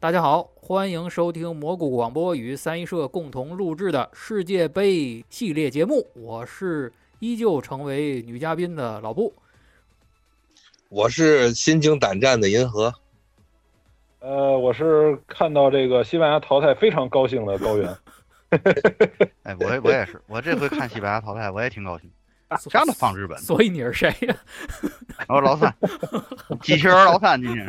大家好，欢迎收听蘑菇广播与三一社共同录制的世界杯系列节目。我是依旧成为女嘉宾的老布，我是心惊胆战的银河。呃，我是看到这个西班牙淘汰非常高兴的高原。哎，我我也是，我这回看西班牙淘汰，我也挺高兴。啥都放日本，所以你是谁呀？我老三，机器人老三今天。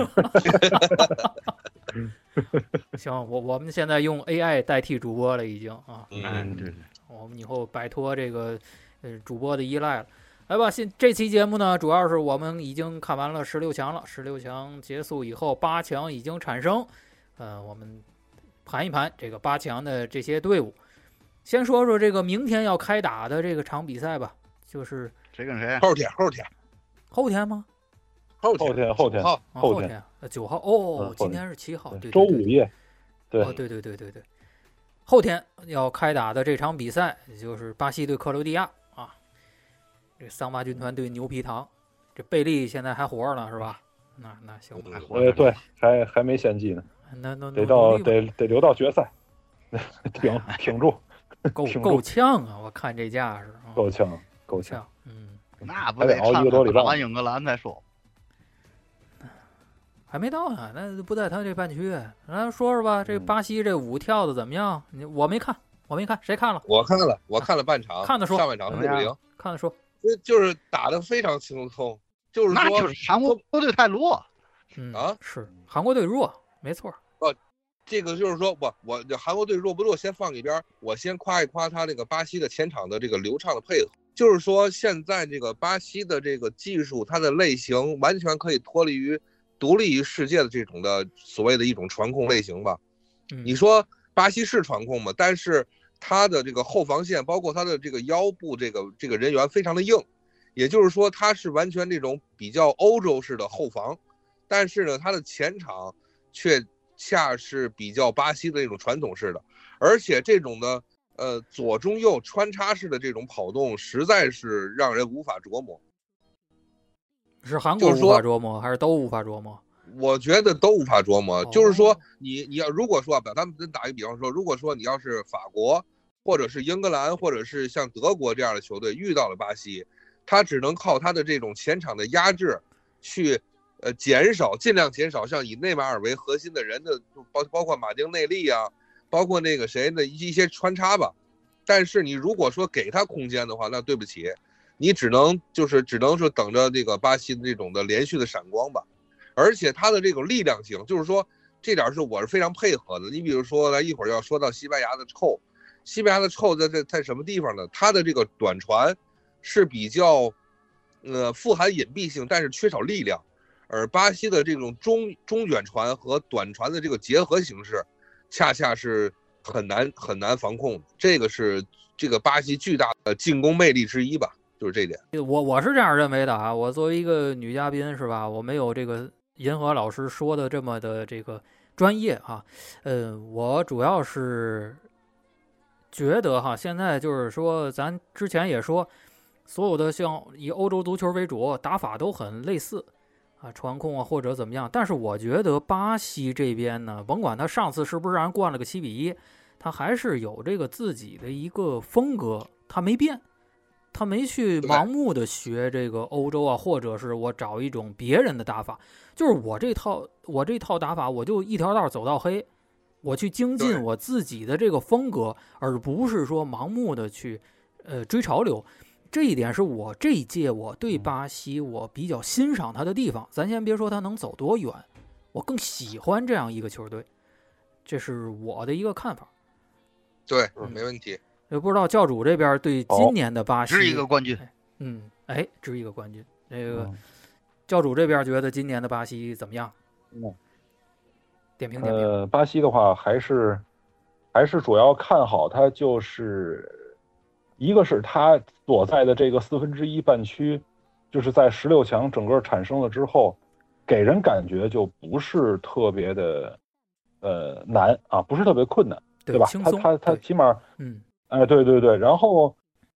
行，我我们现在用 AI 代替主播了，已经啊。嗯，对对。我们以后摆脱这个呃主播的依赖了。来吧，现这期节目呢，主要是我们已经看完了十六强了。十六强结束以后，八强已经产生。呃，我们盘一盘这个八强的这些队伍。先说说这个明天要开打的这个场比赛吧。就是谁跟谁？后天，后天，后天吗？后天，后天，后天，九号哦，今天是七号，对，周五夜，对，对，对，对，对，对，后天要开打的这场比赛就是巴西对克罗地亚啊。这桑巴军团对牛皮糖，这贝利现在还活着呢，是吧？那那行，还活着，对，还还没献祭呢。那那得到得得留到决赛，挺挺住，够 够呛啊！我看这架势，够呛。够呛，嗯，那不得熬一个多礼拜，打完英格兰再说。还没到呢，那不在他这半区。来说说吧，这巴西这舞跳的怎么样？你我没看，我没看，谁看了？我看了，我看了半场，看的说上半场零比零，看的说，就是打的非常轻松，就是那就是韩国队太弱，嗯啊，是韩国队弱，没错。哦，这个就是说我我韩国队弱不弱先放一边，我先夸一夸他那个巴西的前场的这个流畅的配合。就是说，现在这个巴西的这个技术，它的类型完全可以脱离于、独立于世界的这种的所谓的一种传控类型吧。你说巴西是传控嘛？但是他的这个后防线，包括他的这个腰部这个这个人员非常的硬，也就是说他是完全这种比较欧洲式的后防，但是呢，他的前场却恰是比较巴西的那种传统式的，而且这种的。呃，左中右穿插式的这种跑动，实在是让人无法琢磨。是韩国无法琢磨，还是都无法琢磨？我觉得都无法琢磨。就是说，你你要如果说，把他们打一个比方说，如果说你要是法国，或者是英格兰，或者是像德国这样的球队遇到了巴西，他只能靠他的这种前场的压制，去呃减少，尽量减少像以内马尔为核心的人的，包包括马丁内利啊。包括那个谁的一些穿插吧，但是你如果说给他空间的话，那对不起，你只能就是只能说等着这个巴西的这种的连续的闪光吧。而且他的这种力量性，就是说这点是我是非常配合的。你比如说，来一会儿要说到西班牙的臭，西班牙的臭在在在什么地方呢？他的这个短传是比较呃富含隐蔽性，但是缺少力量，而巴西的这种中中远传和短传的这个结合形式。恰恰是很难很难防控，这个是这个巴西巨大的进攻魅力之一吧，就是这点。我我是这样认为的啊，我作为一个女嘉宾是吧，我没有这个银河老师说的这么的这个专业啊，呃，我主要是觉得哈，现在就是说，咱之前也说，所有的像以欧洲足球为主，打法都很类似。啊，传控啊，或者怎么样？但是我觉得巴西这边呢，甭管他上次是不是让人灌了个七比一，他还是有这个自己的一个风格，他没变，他没去盲目的学这个欧洲啊，或者是我找一种别人的打法，就是我这套我这套打法，我就一条道走到黑，我去精进我自己的这个风格，而不是说盲目的去呃追潮流。这一点是我这一届我对巴西我比较欣赏他的地方。咱先别说他能走多远，我更喜欢这样一个球队，这是我的一个看法。对，没问题。也不知道教主这边对今年的巴西是一个冠军。嗯，哎，值一个冠军。那个教主这边觉得今年的巴西怎么样？嗯，点评点评。呃，巴西的话还是还是主要看好他就是。一个是他所在的这个四分之一半区，就是在十六强整个产生了之后，给人感觉就不是特别的，呃难啊，不是特别困难，对吧？他他他起码，嗯，哎，对对对，然后，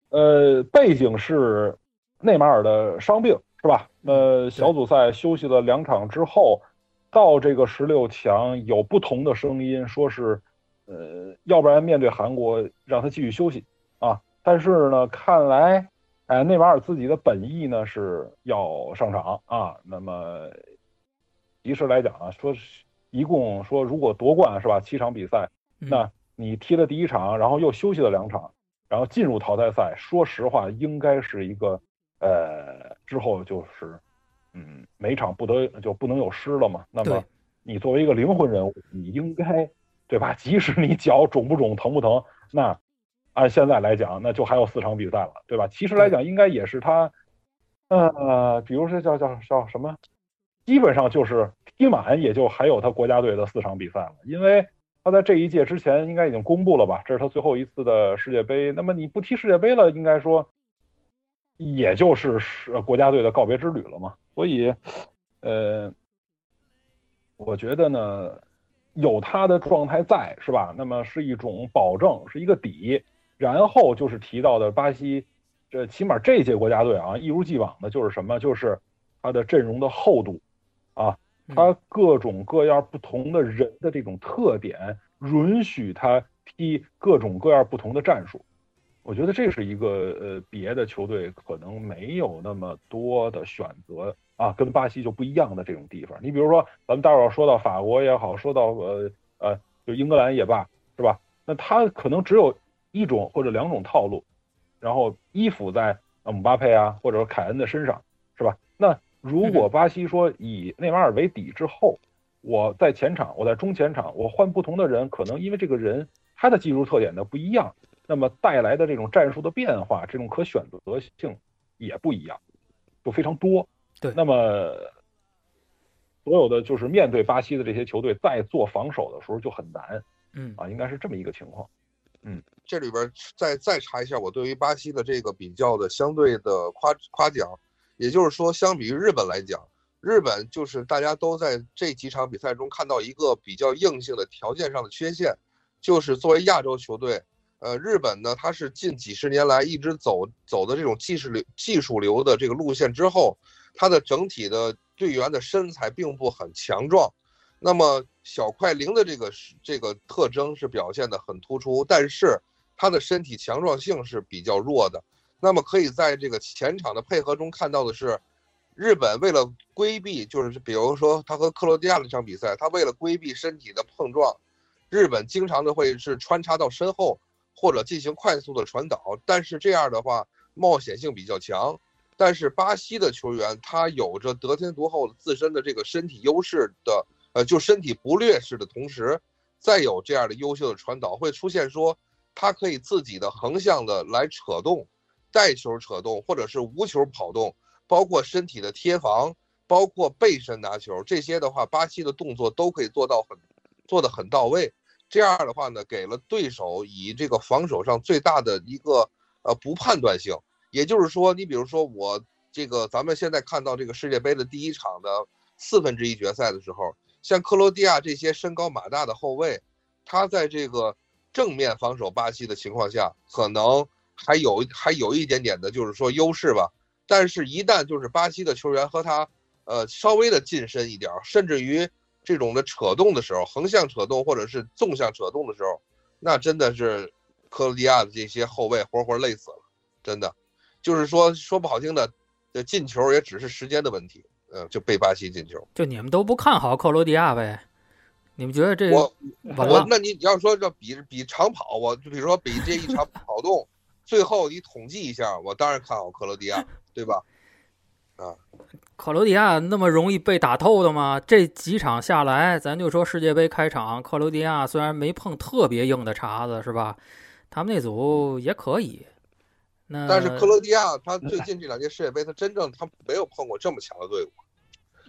呃，背景是内马尔的伤病是吧？呃，小组赛休息了两场之后，到这个十六强有不同的声音，说是，呃，要不然面对韩国让他继续休息啊。但是呢，看来，哎，内马尔自己的本意呢是要上场啊。那么，其实来讲啊，说一共说如果夺冠是吧，七场比赛，那你踢了第一场，然后又休息了两场，然后进入淘汰赛，说实话，应该是一个，呃，之后就是。嗯，每场不得就不能有失了嘛？那么你作为一个灵魂人物，你应该对吧？即使你脚肿不肿、疼不疼，那按现在来讲，那就还有四场比赛了，对吧？其实来讲，应该也是他，呃，比如说叫叫叫什么，基本上就是踢满，也就还有他国家队的四场比赛了，因为他在这一届之前应该已经公布了吧？这是他最后一次的世界杯。那么你不踢世界杯了，应该说。也就是是国家队的告别之旅了嘛，所以，呃，我觉得呢，有他的状态在是吧？那么是一种保证，是一个底。然后就是提到的巴西，这起码这届国家队啊，一如既往的就是什么？就是他的阵容的厚度啊，他各种各样不同的人的这种特点，允许他踢各种各样不同的战术。我觉得这是一个呃，别的球队可能没有那么多的选择啊，跟巴西就不一样的这种地方。你比如说，咱们待会儿说到法国也好，说到呃呃，就英格兰也罢，是吧？那他可能只有一种或者两种套路，然后依附在姆巴佩啊或者说凯恩的身上，是吧？那如果巴西说以内马尔为底之后，我在前场，我在中前场，我换不同的人，可能因为这个人他的技术特点呢不一样。那么带来的这种战术的变化，这种可选择性也不一样，就非常多。对，那么所有的就是面对巴西的这些球队，在做防守的时候就很难。嗯啊，应该是这么一个情况。嗯，这里边再再查一下，我对于巴西的这个比较的相对的夸夸奖，也就是说，相比于日本来讲，日本就是大家都在这几场比赛中看到一个比较硬性的条件上的缺陷，就是作为亚洲球队。呃，日本呢，它是近几十年来一直走走的这种技术流、技术流的这个路线之后，它的整体的队员的身材并不很强壮，那么小快灵的这个这个特征是表现的很突出，但是他的身体强壮性是比较弱的。那么可以在这个前场的配合中看到的是，日本为了规避，就是比如说他和克罗地亚那场比赛，他为了规避身体的碰撞，日本经常的会是穿插到身后。或者进行快速的传导，但是这样的话冒险性比较强。但是巴西的球员他有着得天独厚的自身的这个身体优势的，呃，就身体不劣势的同时，再有这样的优秀的传导，会出现说他可以自己的横向的来扯动，带球扯动，或者是无球跑动，包括身体的贴防，包括背身拿球，这些的话，巴西的动作都可以做到很做的很到位。这样的话呢，给了对手以这个防守上最大的一个呃不判断性。也就是说，你比如说我这个咱们现在看到这个世界杯的第一场的四分之一决赛的时候，像克罗地亚这些身高马大的后卫，他在这个正面防守巴西的情况下，可能还有还有一点点的就是说优势吧。但是，一旦就是巴西的球员和他呃稍微的近身一点，甚至于。这种的扯动的时候，横向扯动或者是纵向扯动的时候，那真的是克罗地亚的这些后卫活活累死了，真的，就是说说不好听的，这进球也只是时间的问题，嗯，就被巴西进球。就你们都不看好克罗地亚呗？你们觉得这我我那你要说这比比长跑，我就比如说比这一场跑动，最后你统计一下，我当然看好克罗地亚，对吧？啊，克罗地亚那么容易被打透的吗？这几场下来，咱就说世界杯开场，克罗地亚虽然没碰特别硬的茬子，是吧？他们那组也可以。那但是克罗地亚他最近这两届世界杯，他真正他没有碰过这么强的队伍。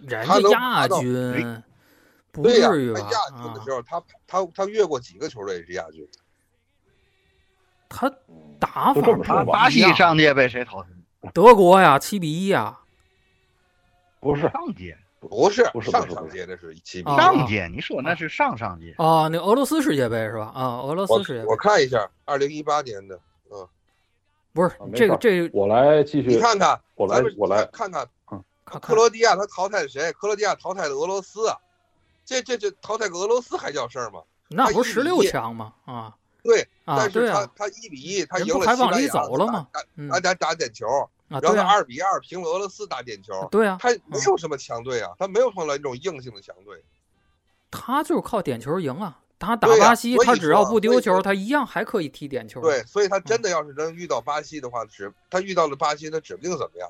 人家亚军，不至于吧？亚军的时候，他他他越过几个球队是亚军。他打法巴西上届被谁淘汰？德国呀，七比一呀。不是上届，不是不是上上届，那是七比上届。你说那是上上届啊？那俄罗斯世界杯是吧？啊，俄罗斯世界杯。我看一下，二零一八年的，嗯，不是这个这，我来继续。你看看，我来我来看看，克罗地亚他淘汰谁？克罗地亚淘汰的俄罗斯，这这这淘汰个俄罗斯还叫事儿吗？那不是十六强吗？啊对，啊，但是他他一比一，他赢了还往西班牙里走了吗打嗯打打打点球，啊，然后二比二平了俄罗斯打点球，对啊，他没有什么强队啊，他没有碰到那种硬性的强队。他就是靠点球赢啊。他打巴西，他只要不丢球，他一样还可以踢点球。对，所以他嗯真的要是能遇到巴西的话，指他遇到了巴西，他指不定怎么样。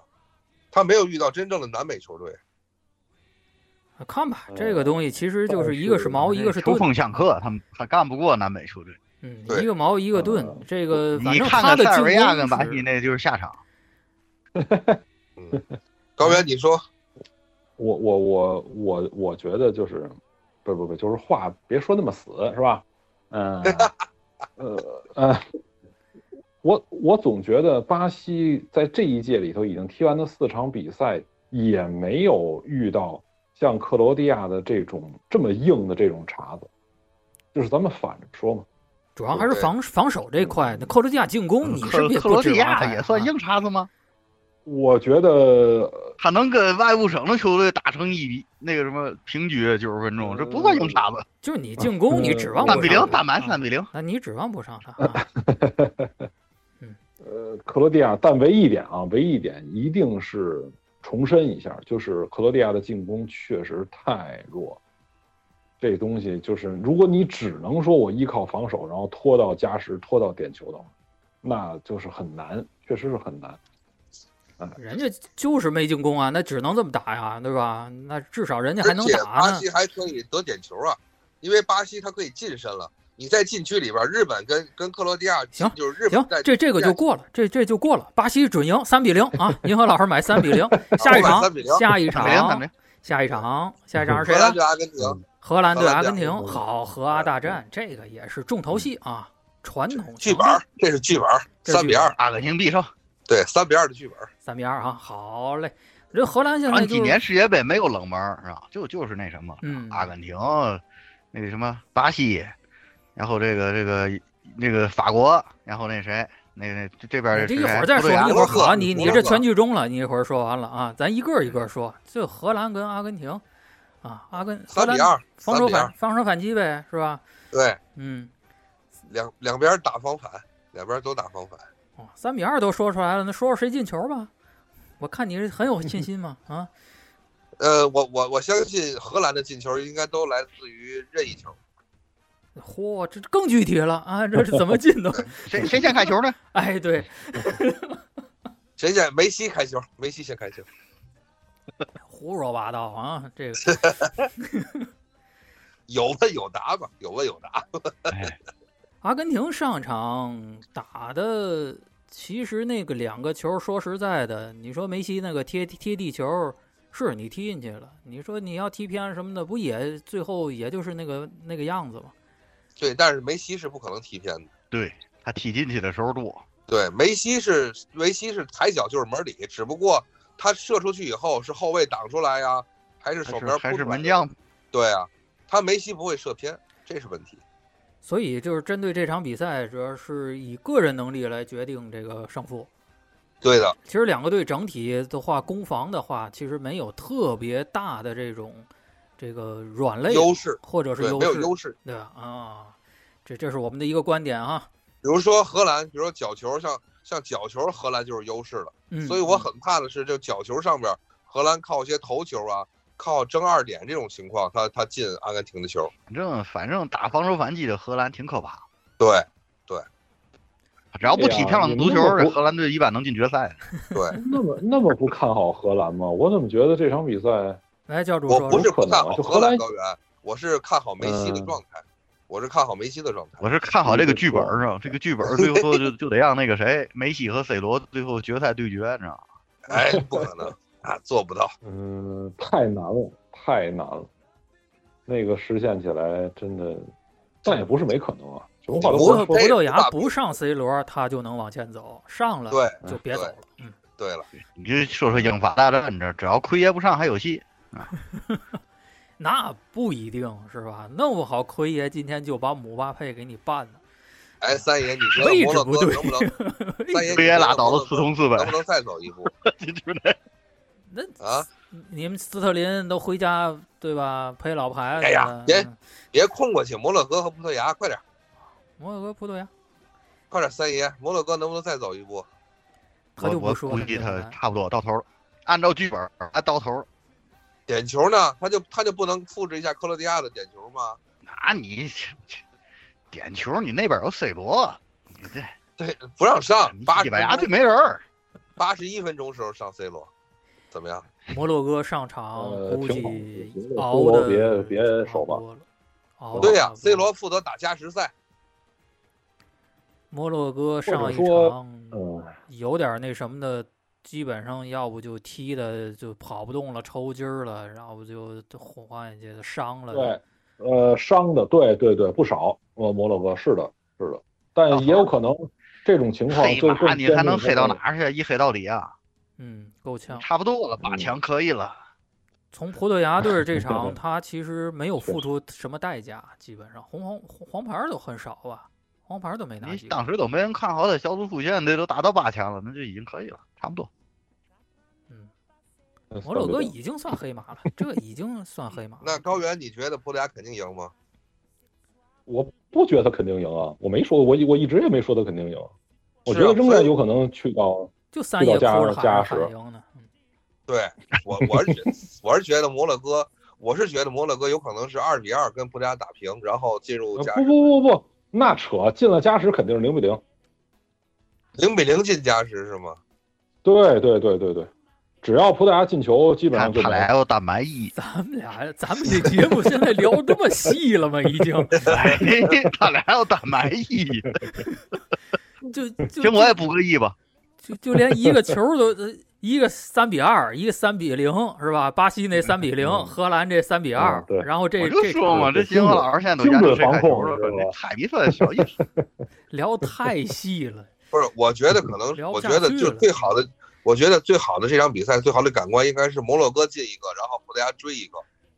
他没有遇到真正的南美球队。看吧，呃这个东西其实就是一个是是矛，一个是盾。秋风相克，他们他干不过南美球队。嗯，一个矛一个盾呃，这个反你正看看塞尔他的进维亚跟巴西那就是下场。嗯，高原，你说我我我我我觉得就是，不不不，就是话别说那么死，是吧？嗯，呃呃，我我总觉得巴西在这一届里头已经踢完的四场比赛，也没有遇到像克罗地亚的这种这么硬的这种茬子，就是咱们反着说嘛。主要还是防防守这块。那克罗地亚进攻，你是克不是克罗地亚也算硬茬子吗？我觉得他能跟外部省的球队打成一比那个什么平局九十分钟，这不算硬茬子。就是你进攻，你指望不三比零，上他单满啊三比零。那你指望不上他啊。呃，克罗地亚，但唯一一点啊，唯一一点一定是重申一下，就是克罗地亚的进攻确实太弱。这东西就是，如果你只能说我依靠防守，然后拖到加时、拖到点球的话，那就是很难，确实是很难。人家就是没进攻啊，那只能这么打呀，对吧？那至少人家还能打呢。巴西还可以得点球啊，因为巴西他可以近身了。你在禁区里边，日本跟跟克罗地亚行就是日本行，这这个就过了，这这就过了。巴西准赢三比零啊！银河老师买三比零。下一场3比0，下一场，下一场，下一场是谁？阿根廷，荷兰对阿根廷，好，荷阿大战，这个也是重头戏啊，传统剧本儿，这是剧本三比二，阿根廷必胜。对，三比二的剧本儿。三比二啊，好嘞。这荷兰现在俺就今年世界杯没有冷门儿是吧？就就是那什么，嗯阿根廷，那个什么巴西，然后这个这个那个法国，然后那谁，那那这这边这一会儿再说，一会儿好，你你这全剧终了，你一会儿说完了啊，咱一个一个说。就荷兰跟阿根廷啊，阿根三比二，防守反，防守反击呗，是吧？对，嗯，两两边打防反，两边都打防反。哦，三比二都说出来了，那说说谁进球吧？我看你是很有信心嘛啊，呃，我我我相信荷兰的进球应该都来自于任意球。嚯，这更具体了啊，这是怎么进的？谁谁先开球呢？哎，对，谁先？梅西开球，梅西先开球。胡说八道啊，这个 有问有答吧，有问有答。哎，阿根廷上场打的，其实那个两个球，说实在的，你说梅西那个贴贴地球，是你踢进去了，你说你要踢偏什么的，不也最后也就是那个那个样子吗？对，但是梅西是不可能踢偏的。对他踢进去的时候多，对，梅西是梅西是抬脚就是门里，只不过他射出去以后是后卫挡出来呀，还是手边还是门将。对啊，他梅西不会射偏，这是问题。所以就是针对这场比赛，主要是以个人能力来决定这个胜负。对的，其实两个队整体的话，攻防的话，其实没有特别大的这种这个软肋优势，或者是优势，没有优势。对吧？啊，这这是我们的一个观点啊。比如说荷兰，比如说角球，像像角球，荷兰就是优势了。嗯，所以我很怕的是，这角球上边，荷兰靠一些头球啊，靠争二点这种情况，他他进阿根廷的球。反正反正打防守反击的荷兰挺可怕，对对只要不踢漂亮的足球，荷兰队一般能进决赛。对，那么那么不看好荷兰吗？我怎么觉得这场比赛来教主说说我不是不看好荷就荷兰兰高原，我是看好梅西的嗯状态，我是看好梅西的状态。我是看好这个剧本儿上，这个剧本儿最后就就得让那个谁，梅西和 C 罗最后决赛对决，你知道吗？哎，不可能啊，做不到。嗯，太难了，太难了。那个实现起来真的，但也不是没可能啊。什么话都说。葡萄这个大牙不上 C 罗，他就能往前走，上了对就别走了。嗯，对了，你就说说英法大战这，只要奎爷不上还有戏。那不一定是吧？弄不好奎爷今天就把姆巴佩给你办了。哎，三爷，你觉得位置摩洛不对哥能不能？三爷，奎爷拉倒了四通四能百不，能再走一步对不对？那啊？你们斯特林都回家对吧？陪老婆孩子。哎呀别别空过去，摩洛哥和葡萄牙，快点，摩洛哥、葡萄牙，快点，三爷，摩洛哥能不能再走一步？他就我我不说了估计他差不多到头了，按照剧本儿按到头了。点球呢？他就他就不能复制一下克罗地亚的点球吗？那你点球，你那边有 C 罗，你这对，不让上，八西班牙队没人儿。八十一分钟时候上 C 罗，怎么样？摩洛哥上场估呃挺好计熬的别别手吧对呀、c 罗负责打加时赛，摩洛哥上一场嗯，有点那什么的，基本上要不就踢的就跑不动了，抽筋儿了，然后就就换下去伤了。对，呃，伤的，对对对，不少。呃，摩洛哥是的，是的，但也有可能这种情况黑马就更你还能黑到？哪儿去？一黑到底啊，嗯，够呛。差不多了，八嗯强可以了。从葡萄牙队 这场，他其实没有付出什么代价，基本上红黄黄牌都很少吧，黄牌都没拿你。当时都没人看好他小组出线，这都打到八强了，那就已经可以了，差不多。嗯，嗯摩洛哥已经算黑马了，这已经算黑马。那高原你觉得葡萄牙肯定赢吗？我不觉得他肯定赢啊，我没说，我我一直也没说他肯定赢，我觉得仍然有可能去到就三爷哭着喊加时对我我是觉我是觉得摩洛哥，我是觉得摩洛哥有可能是二比二跟葡萄牙打平，然后进入加不不不不，那扯进了加时肯定是零比零。零比零进加时是吗？对对对对对，只要葡萄牙进球，基本上就没他俩要单买一，咱们俩，咱们这节目现在聊这么细了吗？已经 哎，他俩要单买一，就就行，我也补个亿吧。就就连一个球都呃一个三比二，一个三比零，是吧？巴西那三比零，嗯荷兰这三比二嗯，对然后这这说嘛，这精准新华老师现在都研究谁开球了，精准防控这猜比分小意思。聊太细了。不是，我觉得可能，聊我觉得就最好的，我觉得最好的这场比赛最好的感官应该是摩洛哥进一个，然后葡萄牙追一个，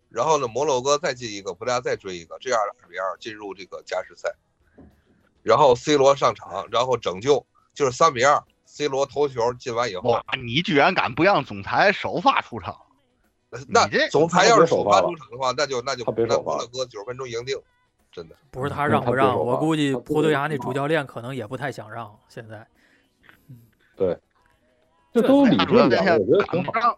然后呢摩洛哥再进一个，葡萄牙再追一个，这样二比二进入这个加时赛，然后 C 罗上场，然后拯救，就是三比二，C 罗头球进完以后哇，，你居然敢不让总裁首发出场？那这总裁要是首发出场的话，那就那就那摩洛哥九十分钟赢定，真的。不是他嗯让不让，我估计葡萄牙那主教练可能也不太想让。现在这都理他主要智点，现在我觉得挺好。赶不上，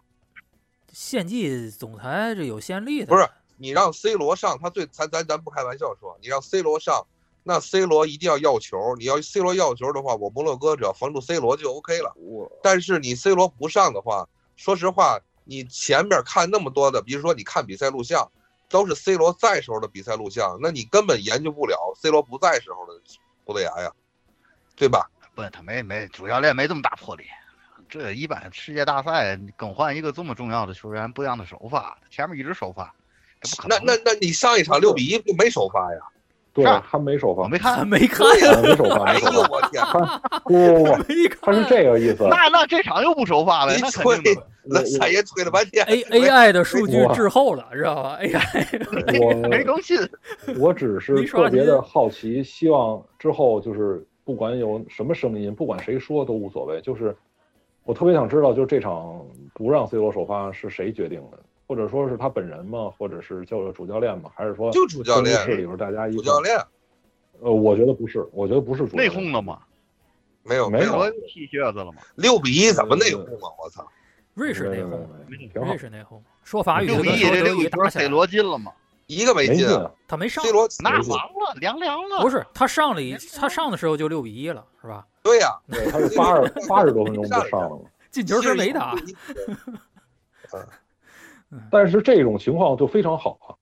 献祭总裁这有先例的，不是你让 C 罗上，他最咱咱咱不开玩笑说，你让 C 罗上，那 C 罗一定要要球。你要 C 罗要球的话，我摩洛哥只要防住 C 罗就 OK 了。但是你 C 罗不上的话，说实话，你前面看那么多的，比如说你看比赛录像，都是 C 罗在时候的比赛录像，那你根本研究不了 C 罗不在时候的葡萄牙呀，对吧？不，他没没主教练没这么大魄力。这一般世界大赛更换一个这么重要的球员，不让他首发，前面一直首发，这不可能。那那那你上一场六比一就没首发呀？对他没首发，我没看，没看，呀没首发，哎呦。我天！不不不，没看。他是这个意思。那那这场又不首发了，你那肯定吹。那三爷吹了半天 A A I 的数据滞后了，知道吧？AI 我没更新，我只是特别的好奇，希望之后就是不管有什么声音，不管谁说都无所谓。就是我特别想知道，就是这场不让 C 罗首发是谁决定的，或者说是他本人吗？或者是叫主教练吗？还是说就主教练更衣室里边大家一主教练呃，我觉得不是，我觉得不是主教内讧了吗？没有没有有踢靴子了吗？六比一怎么内讧啊？我操！瑞士内讧，瑞，士内讧，说法语六比一，这六一球语打起来 C 罗进了吗？一个没进。他没上，C，罗那完了，凉凉了。不是他上了一，他上的时候就六比一了，是吧？对呀，对，他是八十八十多分钟就上了。进球时没打，但是这种情况就非常好啊。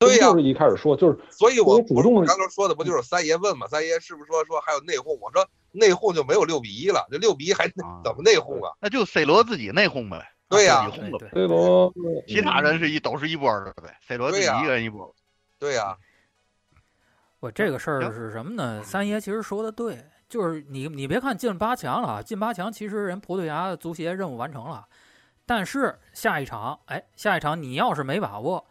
对呀就是一开始说就是所以我我主动我刚刚说的不就是三爷问嘛？三爷是不是说说还有内讧？我说内讧就没有六比一了，这六比一还啊怎么内讧啊？那就 C 罗自己内讧呗。对呀自己轰了呗。对 C 罗，其他人是一都是一波的呗，C 罗自己对呀一个人一波。对呀，我这个事儿是什么呢？三爷其实说的对，就是你你别看进八强了啊，进八强其实人葡萄牙足协任务完成了，但是下一场，哎，下一场你要是没把握，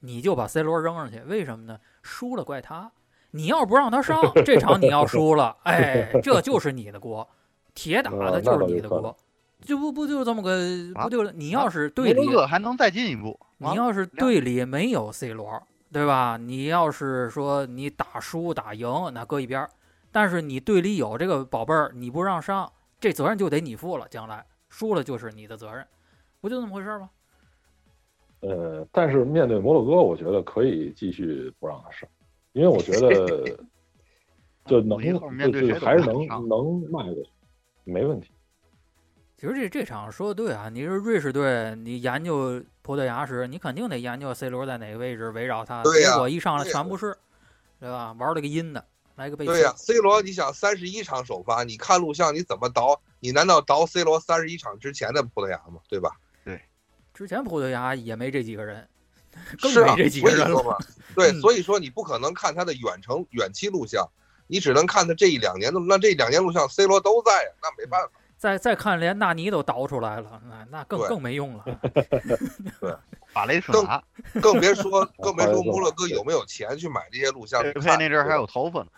你就把 C 罗扔上去，为什么呢？输了怪他，你要不让他上，这场你要输了，哎，这就是你的锅，铁打的就是你的锅，就不不就这么个啊不就你要是队里还能再进一步，你要是队里没有 C 罗，对吧？你要是说你打输打赢，那搁一边儿。但是你队里有这个宝贝儿，你不让上，这责任就得你负了。将来输了就是你的责任，不就那么回事儿吗？呃，但是面对摩洛哥，我觉得可以继续不让他上，因为我觉得 就能就就还是能能迈过去，没问题。其实这这场说的对啊，你是瑞士队，你研究葡萄牙时，你肯定得研究 C 罗在哪个位置，围绕他。对呀结果一上来全不是，对吧？玩了个阴的，来个背对呀、c 罗，你想三十一场首发，你看录像你怎么倒？你难道倒 C 罗三十一场之前的葡萄牙吗？对吧？对之前葡萄牙也没这几个人，更是啊，没这几个人了。对，嗯所以说你不可能看他的远程远期录像，你只能看他这一两年的。那这两年录像，C 罗都在呀，那没办法。再再看，连纳尼都倒出来了，那那更更没用了。对，法雷特纳，更别说 更别说摩洛哥有没有钱去买这些录像去佩，佩那阵儿还有头发呢，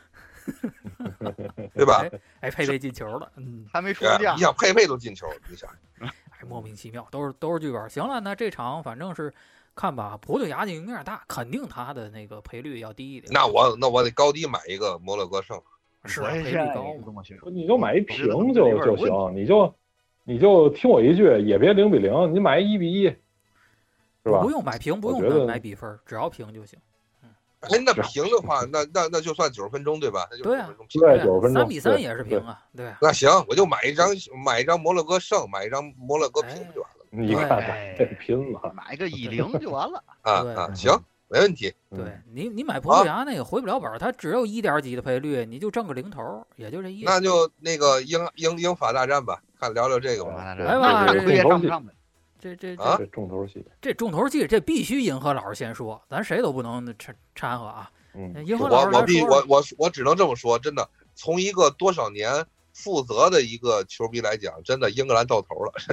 对吧？哎哎，佩佩进球了，嗯，还没出价你。想佩佩都进球，你想哎，莫名其妙，都是都是剧本。行了，那这场反正是看吧，葡萄牙的赢面大，肯定他的那个赔率要低一点。那我那我得高低买一个摩洛哥胜。是啊，赔我也现在率高嘛。也这么觉得。你就买一平我觉得就就行，你就你就听我一句，也别零比零，你买一比一，是吧不？用买平，不用我觉得买比分，只要平就行。哎，那平的话，那那那就算九十分钟对吧？那就对啊90分钟平。对啊90分钟三比三也是平啊，对啊。那行，我就买一张买一张摩洛哥胜，买一张摩洛哥平就完了你看看哎这拼了，买个一零就完了。啊啊！行，没问题。嗯对你，你买葡萄牙那个回不了本儿，它只有一点几的赔率，你就挣个零头，也就这意思。那就那个英英英法大战吧，看聊聊这个吧。对来吧这也上不上呗？这这啊这这重头戏，这重头戏，这必须银河老师先说，咱谁都不能掺掺和啊。嗯，银河老师我我必我我我只能这么说，真的，从一个多少年负责的一个球迷来讲，真的英格兰到头了，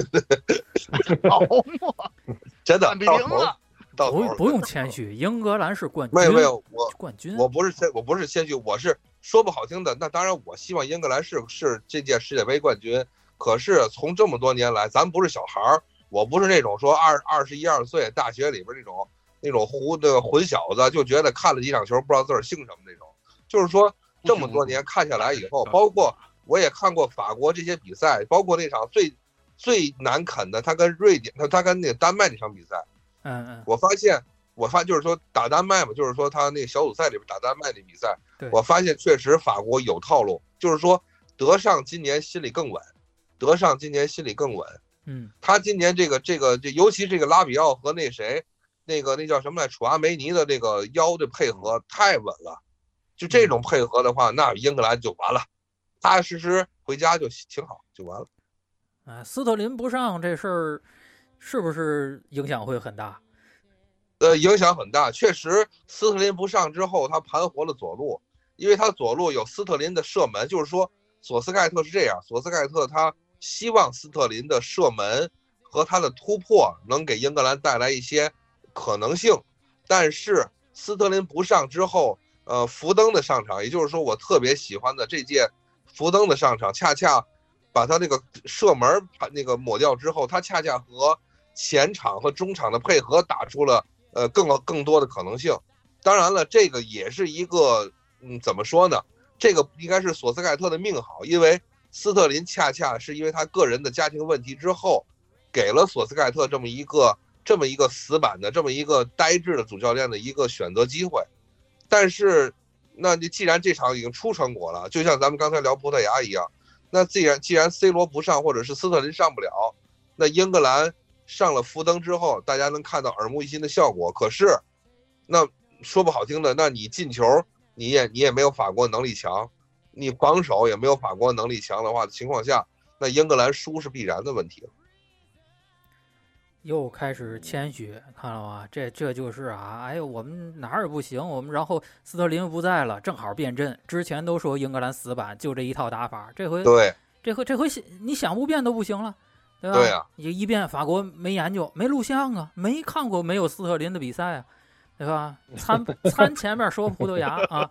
真的，真的到头了。到头了。不不用谦虚，英格兰是冠军，没有没有，我冠军。我不是谦我不是谦虚，我是说不好听的。那当然，我希望英格兰是是这届世界杯冠军。可是从这么多年来，咱不是小孩儿，我不是那种说二二十一二岁大学里边那种那种胡那个混小子，就觉得看了几场球不知道自个儿姓什么那种。就是说这么多年看下来以后，包括我也看过法国这些比赛，包括那场最最难啃的，他跟瑞典，他他跟那个丹麦那场比赛，嗯嗯，我发现，我发就是说打丹麦嘛，就是说他那个小组赛里边打丹麦那比赛对，我发现确实法国有套路，就是说德尚今年心里更稳，德尚今年心里更稳。嗯他今年这个这个这，尤其这个拉比奥和那谁，那个那叫什么来，楚阿梅尼的那个腰的配合太稳了。就这种配合的话，那英格兰就完了，踏踏实实回家就挺好，就完了。啊，斯特林不上这事儿，是不是影响会很大？呃，影响很大。确实，斯特林不上之后，他盘活了左路，因为他左路有斯特林的射门，就是说索斯盖特是这样，索斯盖特他希望斯特林的射门和他的突破能给英格兰带来一些可能性，但是斯特林不上之后，呃，福登的上场，也就是说我特别喜欢的这届福登的上场，恰恰把他那个射门把那个抹掉之后，他恰恰和前场和中场的配合打出了呃更更多的可能性。当然了，这个也是一个嗯，怎么说呢？这个应该是索斯盖特的命好，因为斯特林恰恰是因为他个人的家庭问题之后，给了索斯盖特这么一个这么一个死板的这么一个呆滞的主教练的一个选择机会。但是，那你既然这场已经出成果了，就像咱们刚才聊葡萄牙一样，那既然既然 C 罗不上，或者是斯特林上不了，那英格兰上了福登之后，大家能看到耳目一新的效果。可是，那说不好听的，那你进球你也你也没有法国能力强，你防守也没有法国能力强的话的情况下，那英格兰输是必然的问题了。又开始谦虚，看了吗？这这就是啊，哎呦，我们哪儿也不行，我们然后斯特林不在了，正好变阵。之前都说英格兰死板，就这一套打法，这回对这回这回你想不变都不行了，对吧？对呀你一遍法国没研究，没录像啊，没看过没有斯特林的比赛啊，对吧？参 参前面说葡萄牙啊，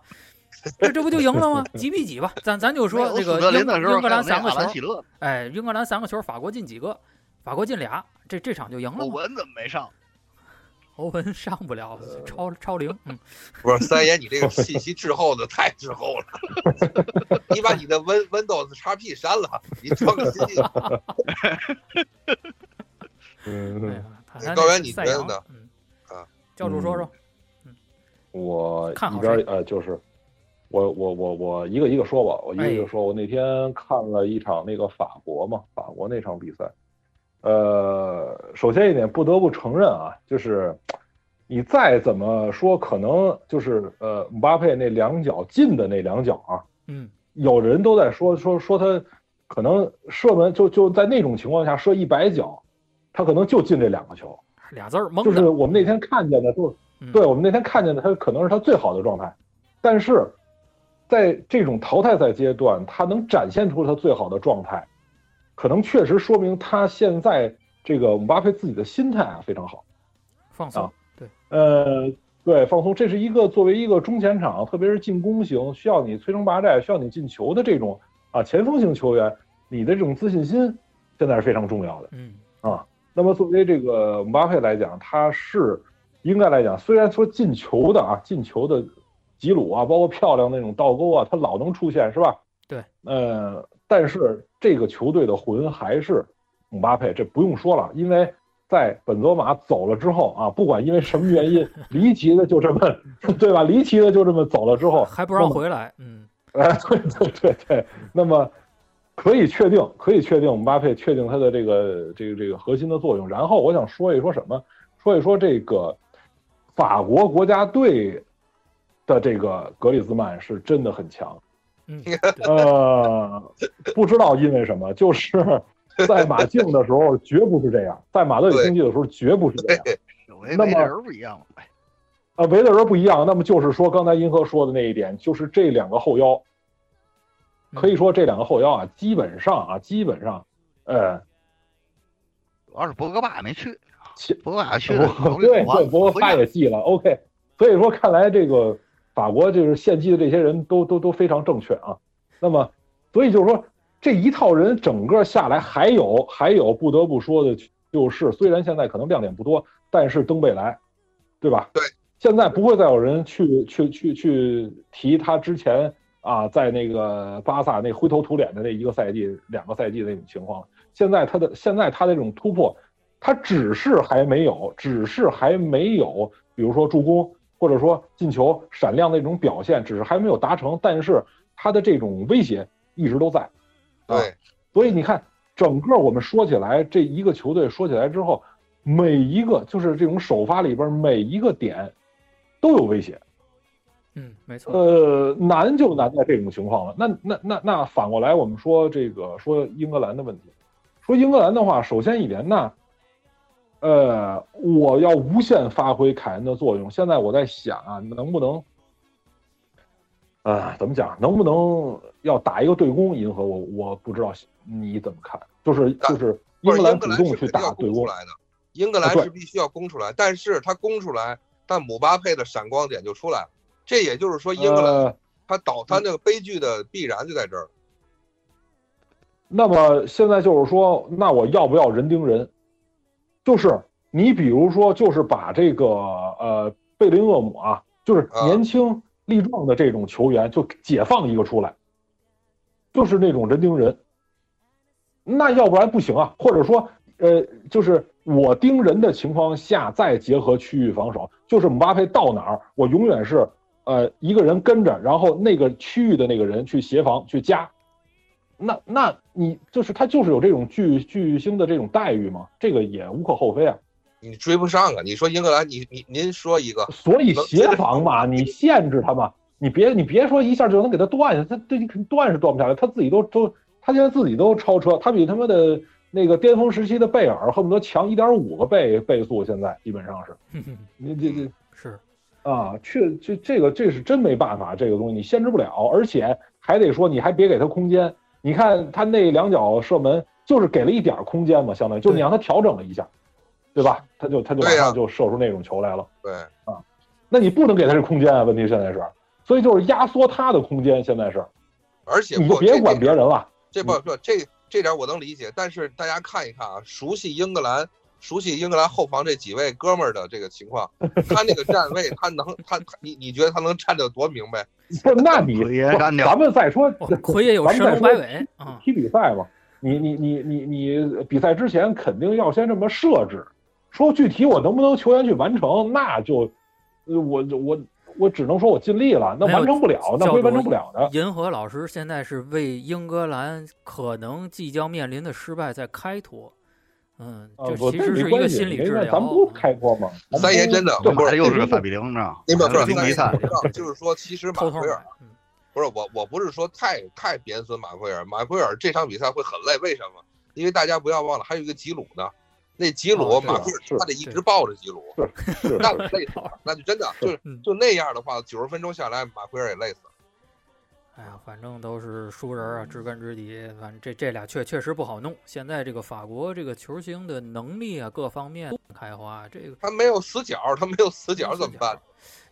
这这不就赢了吗？几比几吧？咱咱就说这个英英格兰三个球，哎，英格兰三个球，法国进几个？法国进俩，这这场就赢了。欧文怎么没上？欧文上不了，超超龄。嗯，不是三爷，你这个信息滞后的太滞后了。你把你的 Win Windows XP 删了，你装个新的。嗯，高原，你觉得呢？啊，教主说说。嗯，我一边呃，就是我我我我一个一个说吧，我一个一个说。我那天看了一场那个法国嘛，法国那场比赛。呃，首先一点不得不承认啊，就是你再怎么说，可能就是呃，姆巴佩那两脚进的那两脚啊，嗯，有人都在说说说他可能射门就就在那种情况下射一百脚，他可能就进这两个球，俩字儿蒙就是我们那天看见的，就对我们那天看见的，他可能是他最好的状态，但是在这种淘汰赛阶段，他能展现出他最好的状态。可能确实说明他现在这个姆巴佩自己的心态啊非常好，放松，对，呃，对，放松，这是一个作为一个中前场，特别是进攻型需要你摧城拔寨、需要你进球的这种啊前锋型球员，你的这种自信心现在是非常重要的，嗯啊，那么作为这个姆巴佩来讲，他是应该来讲，虽然说进球的啊进球的吉鲁啊，包括漂亮那种倒钩啊，他老能出现，是吧？对，呃。但是这个球队的魂还是姆巴佩，这不用说了，因为在本泽马走了之后啊，不管因为什么原因，离奇的就这么，对吧？离奇的就这么走了之后，还不让回来，嗯，哎，对 对对对，那么可以确定，可以确定姆巴佩确定他的这个这个这个核心的作用。然后我想说一说什么，说一说这个法国国家队的这个格里兹曼是真的很强。嗯，呃，不知道因为什么，就是 在马竞的时候绝不是这样，在马德里竞技的时候绝不是这样。那么人不一样呗。啊，维德人不一样，那么就是说刚才银河说的那一点，就是这两个后腰，可以说这两个后腰啊，基本上啊，基本上，呃，主要是博格巴没去，博格巴去了，对对，博格巴也记了。OK，所以说看来这个。法国就是献祭的这些人都都都非常正确啊，那么，所以就是说这一套人整个下来，还有还有不得不说的就是，虽然现在可能亮点不多，但是登贝莱，对吧？对，现在不会再有人去去去去提他之前啊，在那个巴萨那灰头土脸的那一个赛季、两个赛季的那种情况了。现在他的现在他的这种突破，他只是还没有，只是还没有，比如说助攻。或者说进球闪亮的一种表现，只是还没有达成，但是他的这种威胁一直都在。对，所以你看，整个我们说起来，这一个球队说起来之后，每一个就是这种首发里边每一个点都有威胁。嗯，没错。呃，难就难在这种情况了。那那那那反过来，我们说这个说英格兰的问题，说英格兰的话，首先一点，那。呃，我要无限发挥凯恩的作用。现在我在想啊，能不能，呃，怎么讲？能不能要打一个对攻？银河，我我不知道你怎么看。就是就是英格兰主动去打对攻来的，英格兰是必须要攻出来，但是他攻出来，但姆巴佩的闪光点就出来了。这也就是说，英格兰他倒他那个悲剧的必然就在这儿。那么现在就是说，那我要不要人盯人？就是你，比如说，就是把这个呃贝林厄姆啊，就是年轻力壮的这种球员，就解放一个出来，就是那种人盯人。那要不然不行啊，或者说，呃，就是我盯人的情况下，再结合区域防守，就是姆巴佩到哪儿，我永远是呃一个人跟着，然后那个区域的那个人去协防去加。那那你就是他就是有这种巨巨星的这种待遇嘛？这个也无可厚非啊。你追不上啊！你说英格兰，你你您说一个，所以协防嘛，你限制他嘛，你别你别说一下就能给他断下，他这断是断不下来，他自己都都他现在自己都超车，他比他妈的那个巅峰时期的贝尔恨不得强一点五个倍倍速，现在基本上是。你这这是啊，确这这个这是真没办法，这个东西你限制不了，而且还得说你还别给他空间。你看他那两脚射门，就是给了一点空间嘛，相当于就是你让他调整了一下，对吧？他就他就马上就射出那种球来了。对啊，那你不能给他这空间啊？问题现在是，所以就是压缩他的空间。现在是，而且你就别管别人了。这不不这这点我能理解，但是大家看一看啊，熟悉英格兰。熟悉英格兰后防这几位哥们儿的这个情况，他那个站位，他能他你你觉得他能站得多明白？不，那你咱们再说，奎爷有神龙摆尾踢比赛嘛？你你你你你比赛之前肯定要先这么设置，说具体我能不能球员去完成，那就我我我只能说我尽力了，那完成不了，那会完成不了的。银河老师现在是为英格兰可能即将面临的失败在开脱。嗯，这其实是一个心理治疗。咱不开过吗？三爷真的，不是又是个范比零呢？你们不是比赛，就是说，其实马奎尔，不是我，我不是说太太贬损马奎尔。马奎尔这场比赛会很累，为什么？因为大家不要忘了，还有一个吉鲁呢。那吉鲁，马奎尔他得一直抱着吉鲁，那累死了，那就真的就就那样的话，九十分钟下来，马奎尔也累死了。哎呀，反正都是熟人啊，知根知底。反正这这俩确确实不好弄。现在这个法国这个球星的能力啊，各方面开花，这个他没有死角，他没有死角怎么办？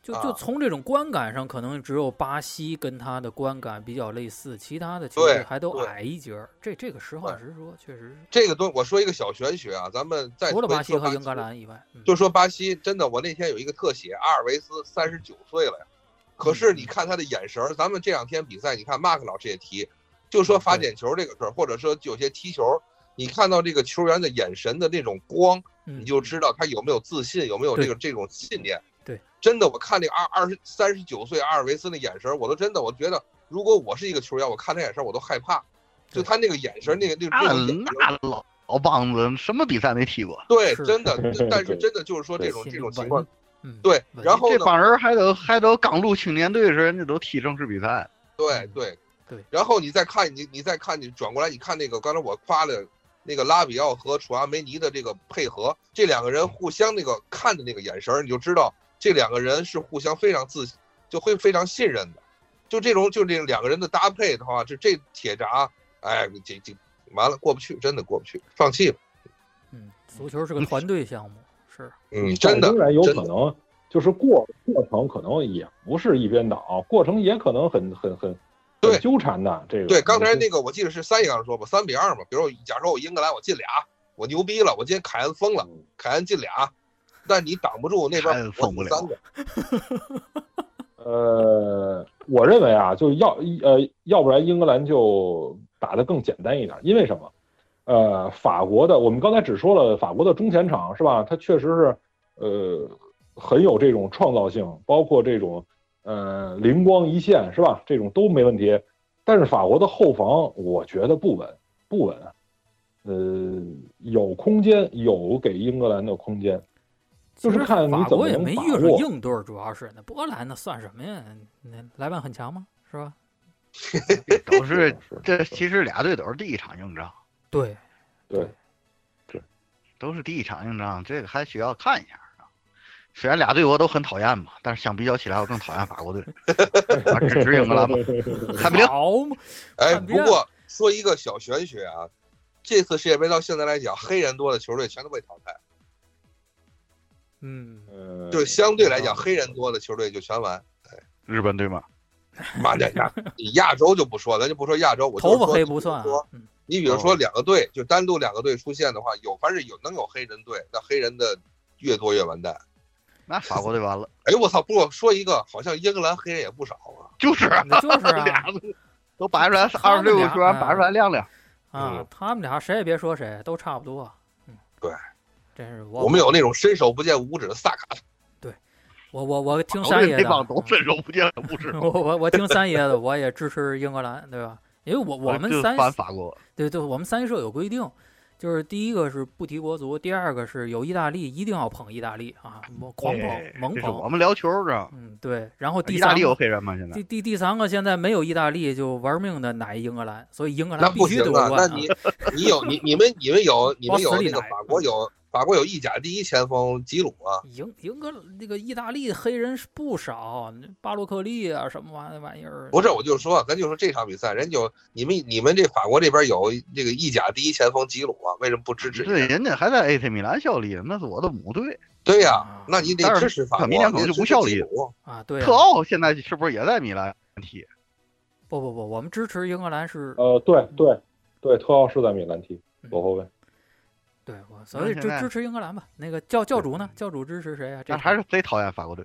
就就从这种观感上，可能只有巴西跟他的观感比较类似，其他的球队还都矮一截儿。这这个实话实说，确实是。这个都我说一个小玄学啊，咱们再除了巴西和英格兰以外，就说巴西真的，我那天有一个特写，阿尔维斯三十九岁了呀。可是你看他的眼神儿，咱们这两天比赛，你看马克老师也提，就说罚点球这个事儿，或者说有些踢球，你看到这个球员的眼神的那种光，你就知道他有没有自信，有没有这个这种信念。对，真的，我看那二二十三十九岁阿尔维斯那眼神，我都真的，我觉得如果我是一个球员，我看他眼神我都害怕，就他那个眼神，那个那个那老老棒子，什么比赛没踢过？对，真的，但是真的就是说这种这种情况。对，然后这帮人还得还得刚入青年队时，人家都踢正式比赛。对对对，然后你再看你你再看你转过来，你看那个刚才我夸的那个拉比奥和楚阿梅尼的这个配合，这两个人互相那个看的那个眼神，你就知道这两个人是互相非常自就会非常信任的。就这种就这两个人的搭配的话，这这铁闸，哎，这这完了过不去，真的过不去，放弃吧。嗯，足球是个团队项目。是，嗯，真的，当然有可能，就是过过程可能也不是一边倒，过程也可能很很很对纠缠的。这个对，刚才那个我记得是三爷刚才说吧，三比二嘛。比如假如说我英格兰我进俩，我牛逼了，我今天凯恩疯了，凯恩进俩，但你挡不住那边疯不了。呃，我认为啊，就要呃，要不然英格兰就打得更简单一点，因为什么？呃，法国的，我们刚才只说了法国的中前场是吧？它确实是，呃，很有这种创造性，包括这种，呃，灵光一现是吧？这种都没问题。但是法国的后防，我觉得不稳，不稳。呃，有空间，有给英格兰的空间，就是看你怎么也没遇上硬队，主要是那波兰那算什么呀？那莱万很强吗？是吧？都是这，其实俩队都是第一场硬仗。对，对，对，都是第一场硬仗，这个还需要看一下啊。虽然俩队我都很讨厌吧，但是相比较起来，我更讨厌法国队。支持英格兰吧，看不了。哎，不过说一个小玄学啊，这次世界杯到现在来讲，黑人多的球队全都被淘汰。嗯，就是相对来讲，黑人多的球队就全完。日本队吗？妈的呀！你亚洲就不说，咱就不说亚洲。我头发黑不算。你比如说两个队，就单独两个队出现的话，有凡是有能有黑人队，那黑人的越多越完蛋。那法国队完了。哎呦我操！不过说一个，好像英格兰黑人也不少啊。就是，就是啊，都摆出来二十六个球员，摆出来亮亮。啊，他们俩谁也别说谁，都差不多。嗯，对，真是我。我们有那种伸手不见五指的萨卡。对，我我我听三爷的。都伸手不见五指。我我我听三爷的，我也支持英格兰，对吧？因为我我们三法国，对对，我们三社有规定，就是第一个是不提国足，第二个是有意大利一定要捧意大利啊，狂捧猛捧。我们聊球是嗯，对。然后第三，意大利有黑人吗？现在第第第三个现在没有意大利就玩命的奶英格兰，所以英格兰必须夺冠。那你你有你你们你们有你们 有那个法国有法国有意甲第一前锋吉鲁啊，英英格那个意大利黑人是不少，巴洛克利啊什么玩意玩意儿。不是，我就说，咱就说这场比赛，人有你们你们这法国这边有这个意甲第一前锋吉鲁啊，为什么不支持？对，人家还在 AC 米兰效力，那是我的母队。对呀，那你得支持法国。明年可能就不效力啊。对，特奥现在是不是也在米兰踢？不不不，我们支持英格兰是。呃，对对对，特奥是在米兰踢左后卫。对，我所以支支持英格兰吧。那个教教主呢？教主支持谁啊？这还是贼讨厌法国队。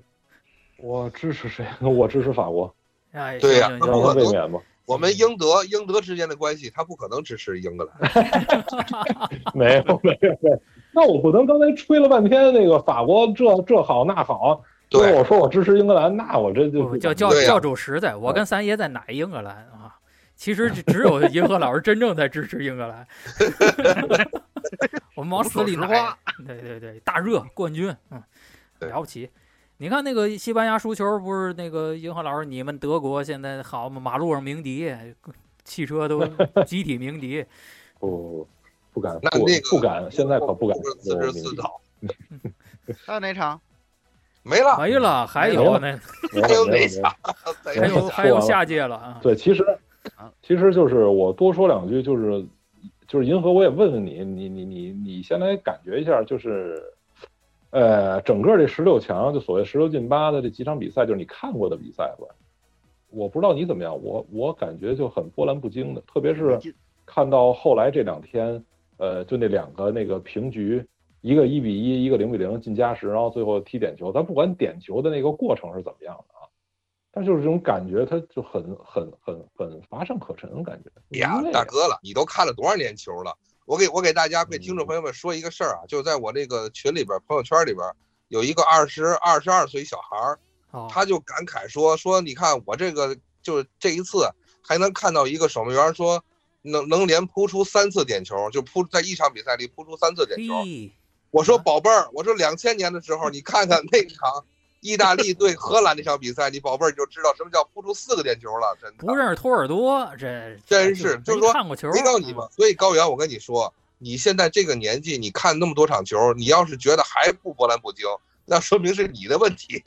我支持谁？我支持法国。哎，对呀，让他卫冕吧。我们英德英德之间的关系，他不可能支持英格兰。没有没有没有，那我不能刚才吹了半天那个法国这这好那好，对我说我支持英格兰，那我这就教教教主实在，我跟三爷在奶英格兰啊。其实只有银河老师真正在支持英格兰，我们往死里拉。对对对，大热冠军，嗯，了不起。你看那个西班牙输球，不是那个银河老师，你们德国现在好嘛？马路上鸣笛，汽车都 集体鸣笛。不不不敢，那那个不敢，现在可不敢。四十四套。还有哪场？没了，没了，还有那 还有哪场？还有还有下届了啊！对，其实。其实就是我多说两句，就是就是银河，我也问问你，你你你你先来感觉一下，就是呃，整个这十六强，就所谓十六进八的这几场比赛，就是你看过的比赛吧？我不知道你怎么样，我我感觉就很波澜不惊的，特别是看到后来这两天，呃，就那两个那个平局，一个一比一，一个零比零进加时，然后最后踢点球，咱不管点球的那个过程是怎么样的。但就是这种感觉，他就很很很很乏善可陈，感觉。呀，大哥了，你都看了多少年球了？我给我给大家、给听众朋友们说一个事儿啊，就在我这个群里边、朋友圈里边，有一个二十二十二岁小孩儿，他就感慨说说，你看我这个，就是这一次还能看到一个守门员说能能连扑出三次点球，就扑在一场比赛里扑出三次点球。我说宝贝儿，我说两千年的时候，你看看那场。意大利对荷兰那场比赛，你宝贝儿就知道什么叫扑出四个点球了，真的。不认识托尔多，这真是就是说看过球，没告诉你吗？所以高原，我跟你说，你现在这个年纪，你看那么多场球，你要是觉得还不波澜不惊，那说明是你的问题，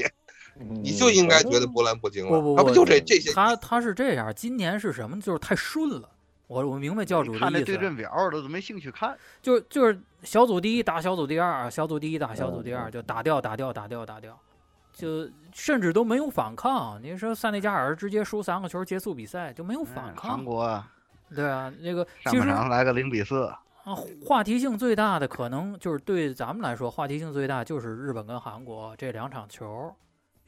你就应该觉得波澜不惊了。不不不，就这这些。他他是这样，今年是什么？就是太顺了。我我明白教主的意思。看那对阵表都没兴趣看。就就是小组第一打小组第二，小组第一打小组第二，就打掉打掉打掉打掉。就甚至都没有反抗，你说塞内加尔直接输三个球结束比赛就没有反抗。韩国，对啊，那个上半场来个零比四啊，话题性最大的可能就是对咱们来说，话题性最大就是日本跟韩国这两场球，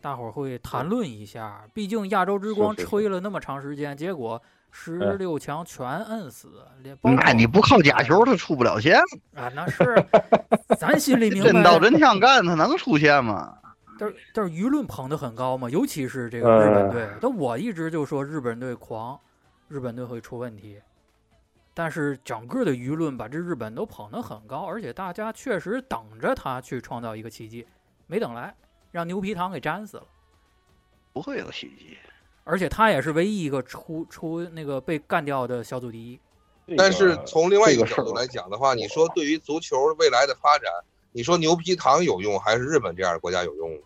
大伙儿会谈论一下。毕竟亚洲之光吹了那么长时间，结果十六强全摁死。那你不靠假球，他出不了线啊？那是，咱心里明白。真刀真枪干，他能出线吗？但是但是舆论捧得很高嘛，尤其是这个日本队。但我一直就说日本队狂，日本队会出问题。但是整个的舆论把这日本都捧得很高，而且大家确实等着他去创造一个奇迹，没等来，让牛皮糖给粘死了。不会有奇迹。而且他也是唯一一个出出那个被干掉的小组第一。但是从另外一个角度来讲的话，你说对于足球未来的发展。你说牛皮糖有用还是日本这样的国家有用？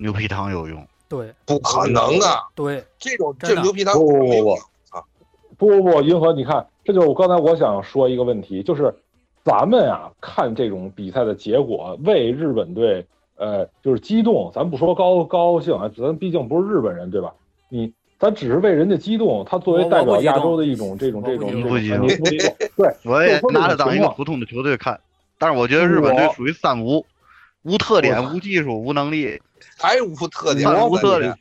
牛皮糖有用？对，不可能啊！对，这种这牛皮糖不不不不啊！不不不，银河，你看，这就是我刚才我想说一个问题，就是咱们啊看这种比赛的结果，为日本队呃就是激动，咱不说高高兴啊，咱毕竟不是日本人对吧？你咱只是为人家激动，他作为代表亚洲的一种这种这种不激动，对，我也拿着当一个普通的球队看。但是我觉得日本队属于三无，无特点、无技术、无能力，还无特点、无特点。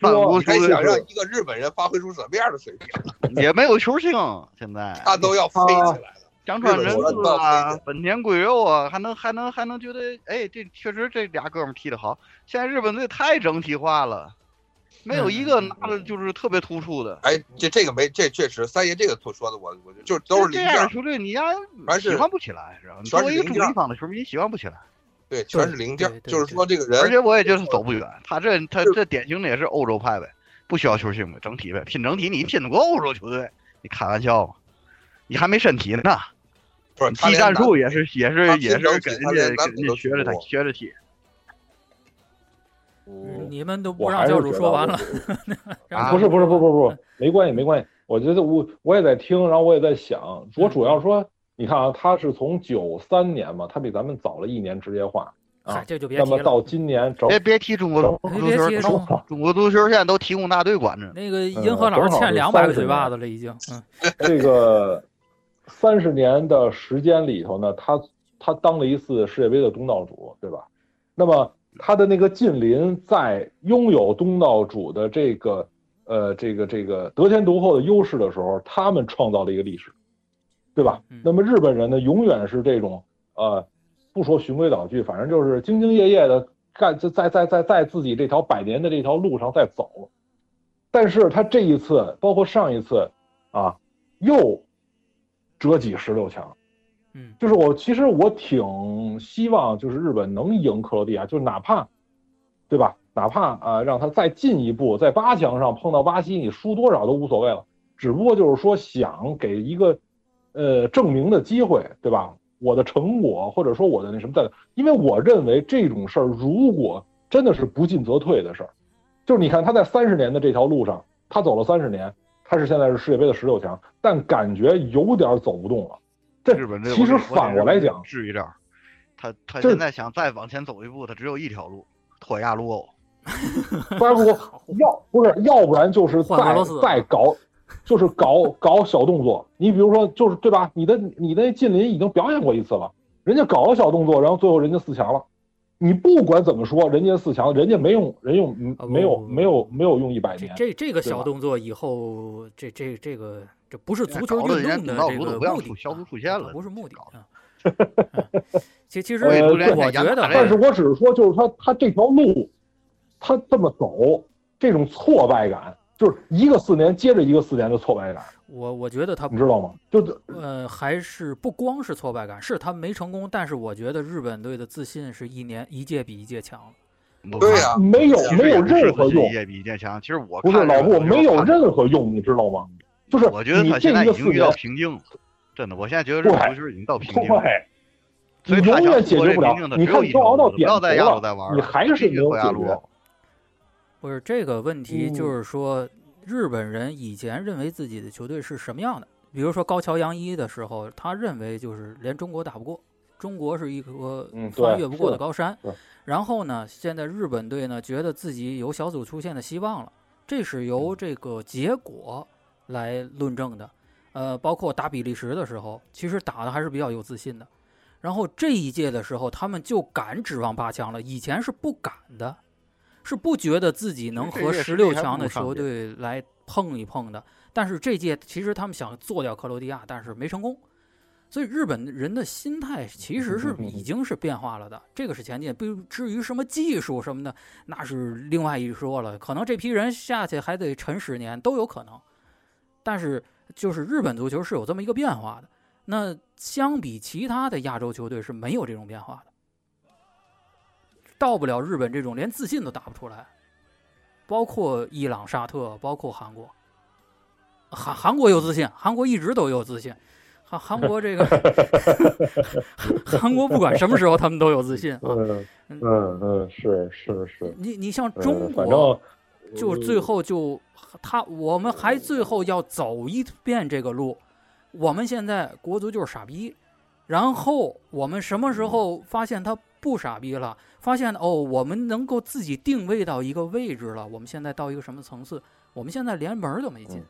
还想让一个日本人发挥出什么样的水平？也没有球星，现在他都要飞起来了。江川真司啊，本田圭佑啊，还能还能还能觉得，哎，这确实这俩哥们踢得好。现在日本队太整体化了，没有一个拿的就是特别突出的。哎，这这个没，这确实三爷这个说的，我我就都是这样球队，你呀喜欢不起来，知道吗？作为一个主力方的球迷，喜欢不起来。对，全是零件，就是说这个人，而且我也觉得走不远。他这他这典型的也是欧洲派呗，不需要球星呗，整体呗，拼整体，你拼得过欧洲球队？你开玩笑吗？你还没身体呢。不是踢战术也是也是也是跟人家跟人家学着他学着踢。你们都不让教主说完了，不是不是不不不，没关系没关系。我觉得我我也在听，然后我也在想，我主要说，你看啊，他是从九三年嘛，他比咱们早了一年职业化啊。这就别那么到今年，别别提中国足球，中国足球现在都提供大队管着。那个银河老师欠两百个嘴巴子了，已经。嗯，这个三十年的时间里头呢，他他当了一次世界杯的东道主，对吧？那么他的那个近邻在拥有东道主的这个。呃，这个这个得天独厚的优势的时候，他们创造了一个历史，对吧？那么日本人呢，永远是这种呃，不说循规蹈矩，反正就是兢兢业业的干，在在在在在自己这条百年的这条路上在走。但是他这一次，包括上一次啊，又折戟十六强。嗯，就是我其实我挺希望，就是日本能赢克罗地亚，就是哪怕，对吧？哪怕啊，让他再进一步，在八强上碰到巴西，你输多少都无所谓了。只不过就是说，想给一个，呃，证明的机会，对吧？我的成果，或者说我的那什么在，因为我认为这种事儿，如果真的是不进则退的事儿，就是你看他在三十年的这条路上，他走了三十年，他是现在是世界杯的十六强，但感觉有点走不动了。这日本其实反过来讲，至于这儿，他他现在想再往前走一步，他只有一条路，脱亚入欧。不然不要不是要不然就是再再搞，就是搞搞小动作。你比如说就是对吧？你的你的近邻已经表演过一次了，人家搞了小动作，然后最后人家四强了。你不管怎么说，人家四强，人家没用，人用没有没有没有用一百年。这这个小动作以后，这这这个这不是足球运动的这个目的，消除出现了，不是目的啊。其其实我觉得，但是我只是说，就是他他这条路。他这么走，这种挫败感，就是一个四年接着一个四年的挫败感。我我觉得他，你知道吗？就呃，还是不光是挫败感，是他没成功。但是我觉得日本队的自信是一年一届比一届强。对呀，没有没有任何用。一届比一届强。其实我不是老布，没有任何用，你知道吗？就是我觉得他现在已经遇到瓶颈了。真的，我现在觉得日本球已经到瓶颈。对，你永远解决不了。你看，都熬到点头了，你还是没有解决。不是这个问题，就是说日本人以前认为自己的球队是什么样的？比如说高桥洋一的时候，他认为就是连中国打不过，中国是一颗翻越不过的高山。然后呢，现在日本队呢觉得自己有小组出线的希望了，这是由这个结果来论证的。呃，包括打比利时的时候，其实打的还是比较有自信的。然后这一届的时候，他们就敢指望八强了，以前是不敢的。是不觉得自己能和十六强的球队来碰一碰的，但是这届其实他们想做掉克罗地亚，但是没成功，所以日本人的心态其实是 已经是变化了的，这个是前进，不至于什么技术什么的，那是另外一说了，可能这批人下去还得沉十年都有可能，但是就是日本足球是有这么一个变化的，那相比其他的亚洲球队是没有这种变化的。到不了日本这种连自信都打不出来，包括伊朗、沙特，包括韩国。韩韩国有自信，韩国一直都有自信。韩韩国这个，韩国不管什么时候他们都有自信啊。嗯嗯嗯，是是是。你你像中国，就最后就他我们还最后要走一遍这个路。我们现在国足就是傻逼，然后我们什么时候发现他不傻逼了？发现哦，我们能够自己定位到一个位置了。我们现在到一个什么层次？我们现在连门都没进，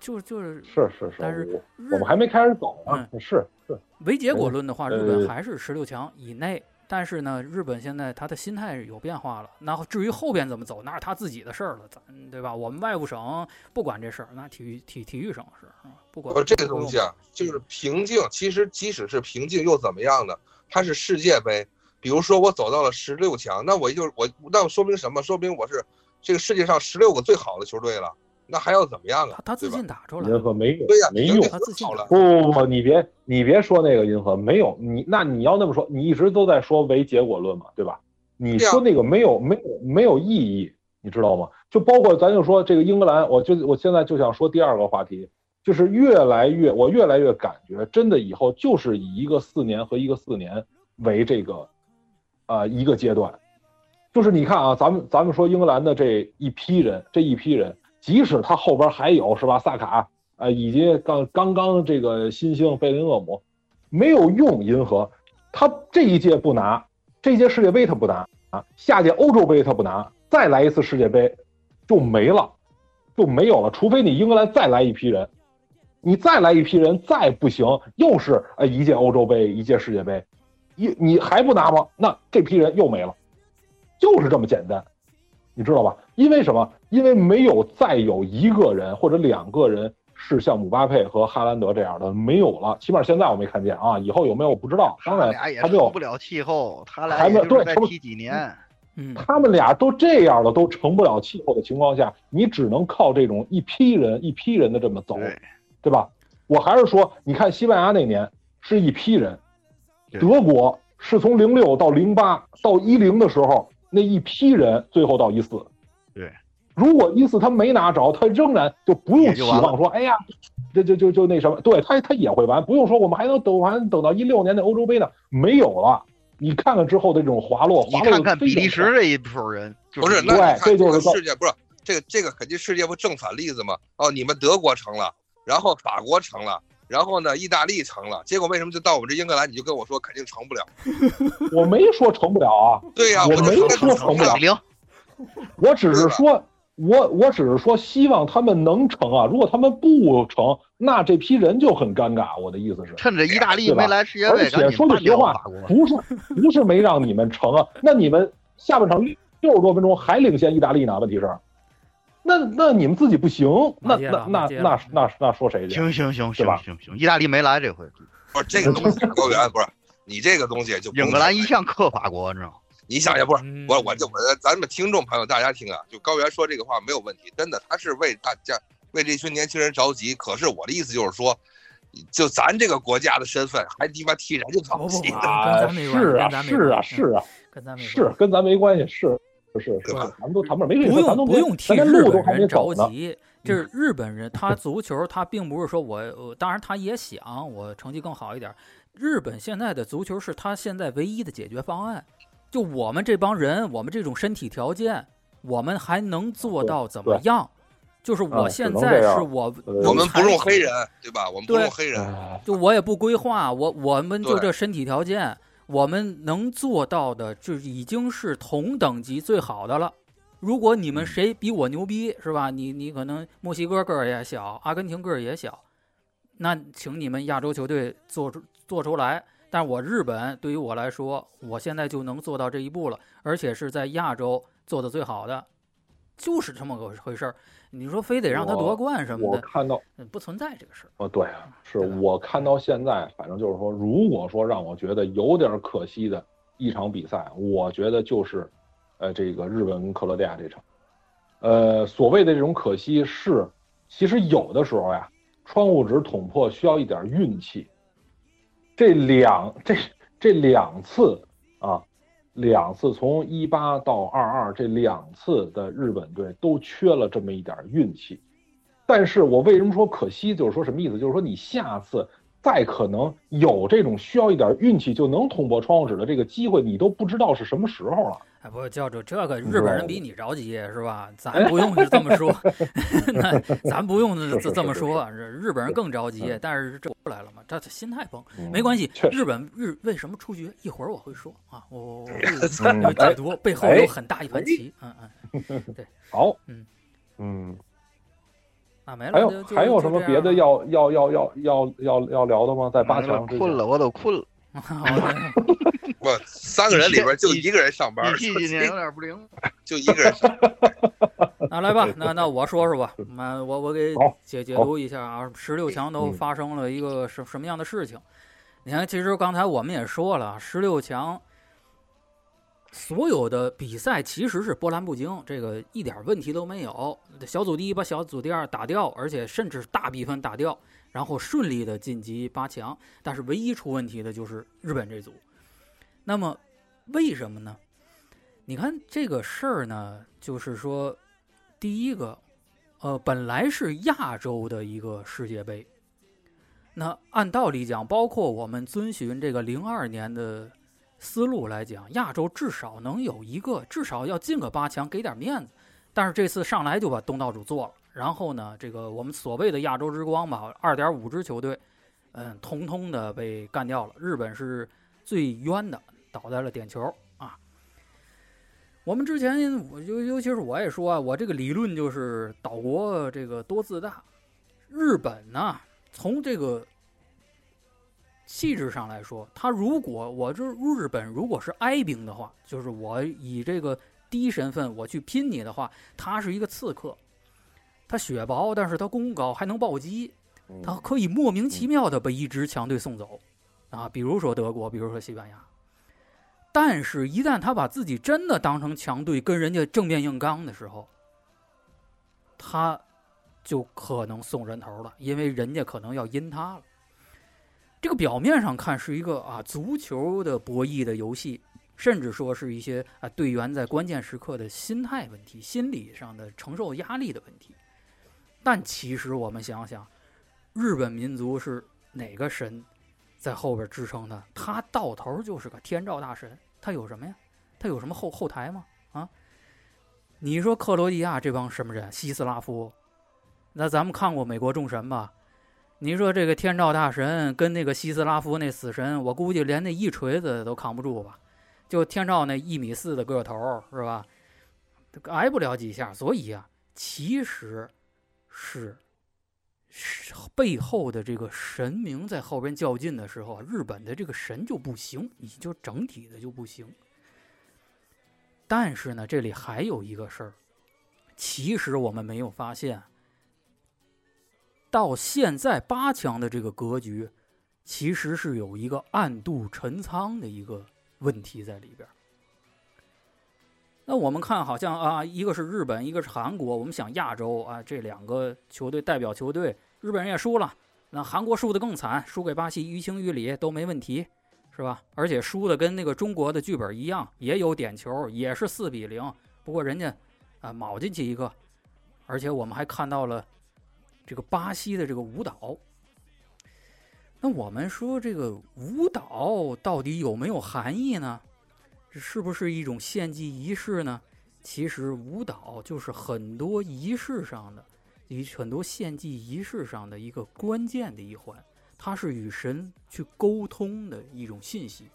就就是是是是。但是我们还没开始走呢。是是。唯结果论的话，日本还是十六强以内。但是呢，日本现在他的心态有变化了。那至于后边怎么走，那是他自己的事儿了，咱对吧？我们外务省不管这事儿，那体育体体育省是不管。这个东西啊，就是平静。其实即使是平静又怎么样呢？它是世界杯。比如说我走到了十六强，那我就我那说明什么？说明我是这个世界上十六个最好的球队了。那还要怎么样啊？他自信打出来，银河没用，对呀，没用。他自信了。不不不，你别你别说那个银河没有你，那你要那么说，你一直都在说唯结果论嘛，对吧？你说那个没有没有没有意义，你知道吗？就包括咱就说这个英格兰，我就我现在就想说第二个话题，就是越来越，我越来越感觉，真的以后就是以一个四年和一个四年为这个，呃，一个阶段。就是你看啊，咱们咱们说英格兰的这一批人，这一批人，即使他后边还有是吧，萨卡啊，以及刚刚刚这个新星贝林厄姆，没有用银河，他这一届不拿，这届世界杯他不拿啊，下届欧洲杯他不拿，再来一次世界杯就没了，就没有了，除非你英格兰再来一批人，你再来一批人再不行，又是呃一届欧洲杯，一届世界杯，一你还不拿吗？那这批人又没了。就是这么简单，你知道吧？因为什么？因为没有再有一个人或者两个人是像姆巴佩和哈兰德这样的，没有了。起码现在我没看见啊，以后有没有我不知道。当然，他没有不了气候，他俩还没对再踢几年。嗯，他们俩都这样了，都成不了气候的情况下，你只能靠这种一批人一批人的这么走，对吧？我还是说，你看西班牙那年是一批人，德国是从零六到零八到一零的时候。那一批人最后到一四，对，如果一四他没拿着，他仍然就不用期望说，哎呀，这就就就那什么，对他他也会完，不用说我们还能等完等到一六年的欧洲杯呢，没有了。你看看之后的这种滑落，滑落。你看看比利时这一波人，不是对，这就是世界不是这个这个肯定世界不正反例子吗？哦，你们德国成了，然后法国成了。然后呢，意大利成了，结果为什么就到我们这英格兰，你就跟我说肯定成不了？我没说成不了啊。对呀，我没说成不了。我只是说，我我只是说希望他们能成啊。如果他们不成，那这批人就很尴尬。我的意思是，趁着意大利没来世界杯，而且说句实话，不是不是没让你们成啊。那你们下半场六十多分钟还领先意大利呢？问题是。那那你们自己不行，那那那那那那说谁去？行行行行行行，意大利没来这回。不是这个东西，高原不是你这个东西就英格兰一向克法国，你知道吗？你想想，不是我我就我咱们听众朋友大家听啊，就高原说这个话没有问题，真的他是为大家为这群年轻人着急。可是我的意思就是说，就咱这个国家的身份，还鸡巴替人家着急啊？是啊是啊是啊，跟咱是跟咱没关系是。不是，是咱们都谈不上，没不用不用替日本人着急。这是日本人，他足球他并不是说我，当然他也想我成绩更好一点。日本现在的足球是他现在唯一的解决方案。就我们这帮人，我们这种身体条件，我们还能做到怎么样？就是我现在是我，我们不用黑人，对吧？我们不用黑人，就我也不规划，我我们就这身体条件。我们能做到的，就已经是同等级最好的了。如果你们谁比我牛逼，是吧？你你可能墨西哥个儿也小，阿根廷个儿也小，那请你们亚洲球队做出做出来。但我日本对于我来说，我现在就能做到这一步了，而且是在亚洲做的最好的，就是这么个回事儿。你说非得让他夺冠什么的，我看到不存在这个事儿。哦，对啊，是我看到现在，反正就是说，如果说让我觉得有点可惜的一场比赛，我觉得就是，呃，这个日本跟克罗地亚这场。呃，所谓的这种可惜是，其实有的时候呀，窗户纸捅破需要一点运气。这两这这两次啊。两次从一八到二二这两次的日本队都缺了这么一点运气，但是我为什么说可惜？就是说什么意思？就是说你下次再可能有这种需要一点运气就能捅破窗户纸的这个机会，你都不知道是什么时候了。哎，不，教主，这个日本人比你着急是吧？咱不用这么说，那咱不用这这么说，日本人更着急。但是这过来了嘛，这心态崩，没关系。日本日为什么出局？一会儿我会说啊，我我我解读背后有很大一盘棋。嗯嗯，对，好，嗯嗯，那没了。还有还有什么别的要要要要要要要聊的吗？在八强困了，我都困了。我，三个人里边就一个人上班。记今年有点不灵，就一个人上。那来吧，那那我说说吧。那我我给解解读一下啊，十六强都发生了一个什什么样的事情？你看，其实刚才我们也说了，十六强所有的比赛其实是波澜不惊，这个一点问题都没有。小组第一把小组第二打掉，而且甚至大比分打掉，然后顺利的晋级八强。但是唯一出问题的就是日本这组。那么，为什么呢？你看这个事儿呢，就是说，第一个，呃，本来是亚洲的一个世界杯。那按道理讲，包括我们遵循这个零二年的思路来讲，亚洲至少能有一个，至少要进个八强，给点面子。但是这次上来就把东道主做了，然后呢，这个我们所谓的亚洲之光吧，二点五支球队，嗯，通通的被干掉了。日本是最冤的，倒在了点球啊。我们之前，我尤尤其是我也说啊，我这个理论就是岛国这个多自大。日本呢？从这个气质上来说，他如果我这日本如果是哀兵的话，就是我以这个低身份我去拼你的话，他是一个刺客，他血薄，但是他功高，还能暴击，他可以莫名其妙的把一支强队送走，啊，比如说德国，比如说西班牙，但是，一旦他把自己真的当成强队，跟人家正面硬刚的时候，他。就可能送人头了，因为人家可能要阴他了。这个表面上看是一个啊足球的博弈的游戏，甚至说是一些啊队员在关键时刻的心态问题、心理上的承受压力的问题。但其实我们想想，日本民族是哪个神在后边支撑的？他到头就是个天照大神，他有什么呀？他有什么后后台吗？啊？你说克罗地亚这帮什么人？西斯拉夫？那咱们看过《美国众神》吧？你说这个天照大神跟那个西斯拉夫那死神，我估计连那一锤子都扛不住吧？就天照那一米四的个头，是吧？挨不了几下。所以啊，其实是背后的这个神明在后边较劲的时候，日本的这个神就不行，你就整体的就不行。但是呢，这里还有一个事儿，其实我们没有发现。到现在八强的这个格局，其实是有一个暗度陈仓的一个问题在里边。那我们看，好像啊，一个是日本，一个是韩国。我们想亚洲啊，这两个球队代表球队，日本人也输了，那韩国输的更惨，输给巴西，于情于理都没问题，是吧？而且输的跟那个中国的剧本一样，也有点球，也是四比零。不过人家啊，卯进去一个，而且我们还看到了。这个巴西的这个舞蹈，那我们说这个舞蹈到底有没有含义呢？这是不是一种献祭仪式呢？其实舞蹈就是很多仪式上的，以很多献祭仪式上的一个关键的一环，它是与神去沟通的一种信息。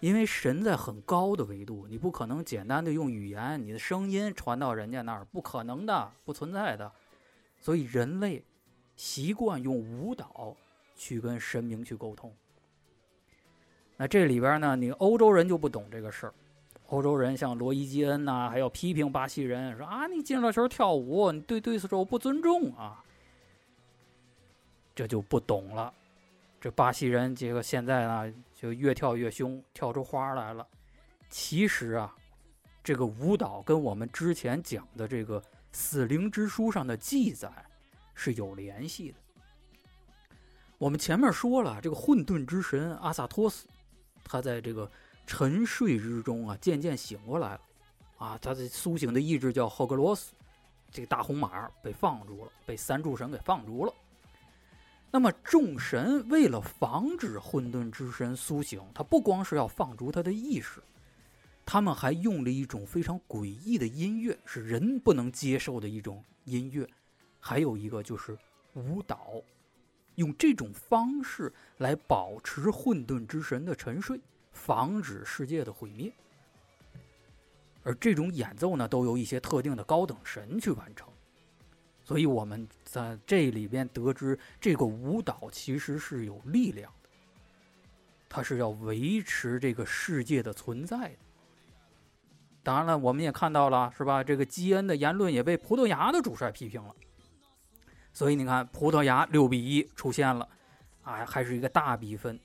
因为神在很高的维度，你不可能简单的用语言、你的声音传到人家那儿，不可能的，不存在的。所以人类习惯用舞蹈去跟神明去沟通。那这里边呢，你欧洲人就不懂这个事儿。欧洲人像罗伊基恩呐，还要批评巴西人说啊，你进了球跳舞，你对对手不尊重啊，这就不懂了。这巴西人这个现在呢，就越跳越凶，跳出花来了。其实啊，这个舞蹈跟我们之前讲的这个。死灵之书上的记载是有联系的。我们前面说了，这个混沌之神阿萨托斯，他在这个沉睡之中啊，渐渐醒过来了。啊，他的苏醒的意志叫赫格罗斯，这个大红马被放逐了，被三柱神给放逐了。那么众神为了防止混沌之神苏醒，他不光是要放逐他的意识。他们还用了一种非常诡异的音乐，是人不能接受的一种音乐。还有一个就是舞蹈，用这种方式来保持混沌之神的沉睡，防止世界的毁灭。而这种演奏呢，都由一些特定的高等神去完成。所以我们在这里边得知，这个舞蹈其实是有力量的，它是要维持这个世界的存在的。当然了，我们也看到了，是吧？这个基恩的言论也被葡萄牙的主帅批评了，所以你看，葡萄牙六比一出现了，啊，还是一个大比分。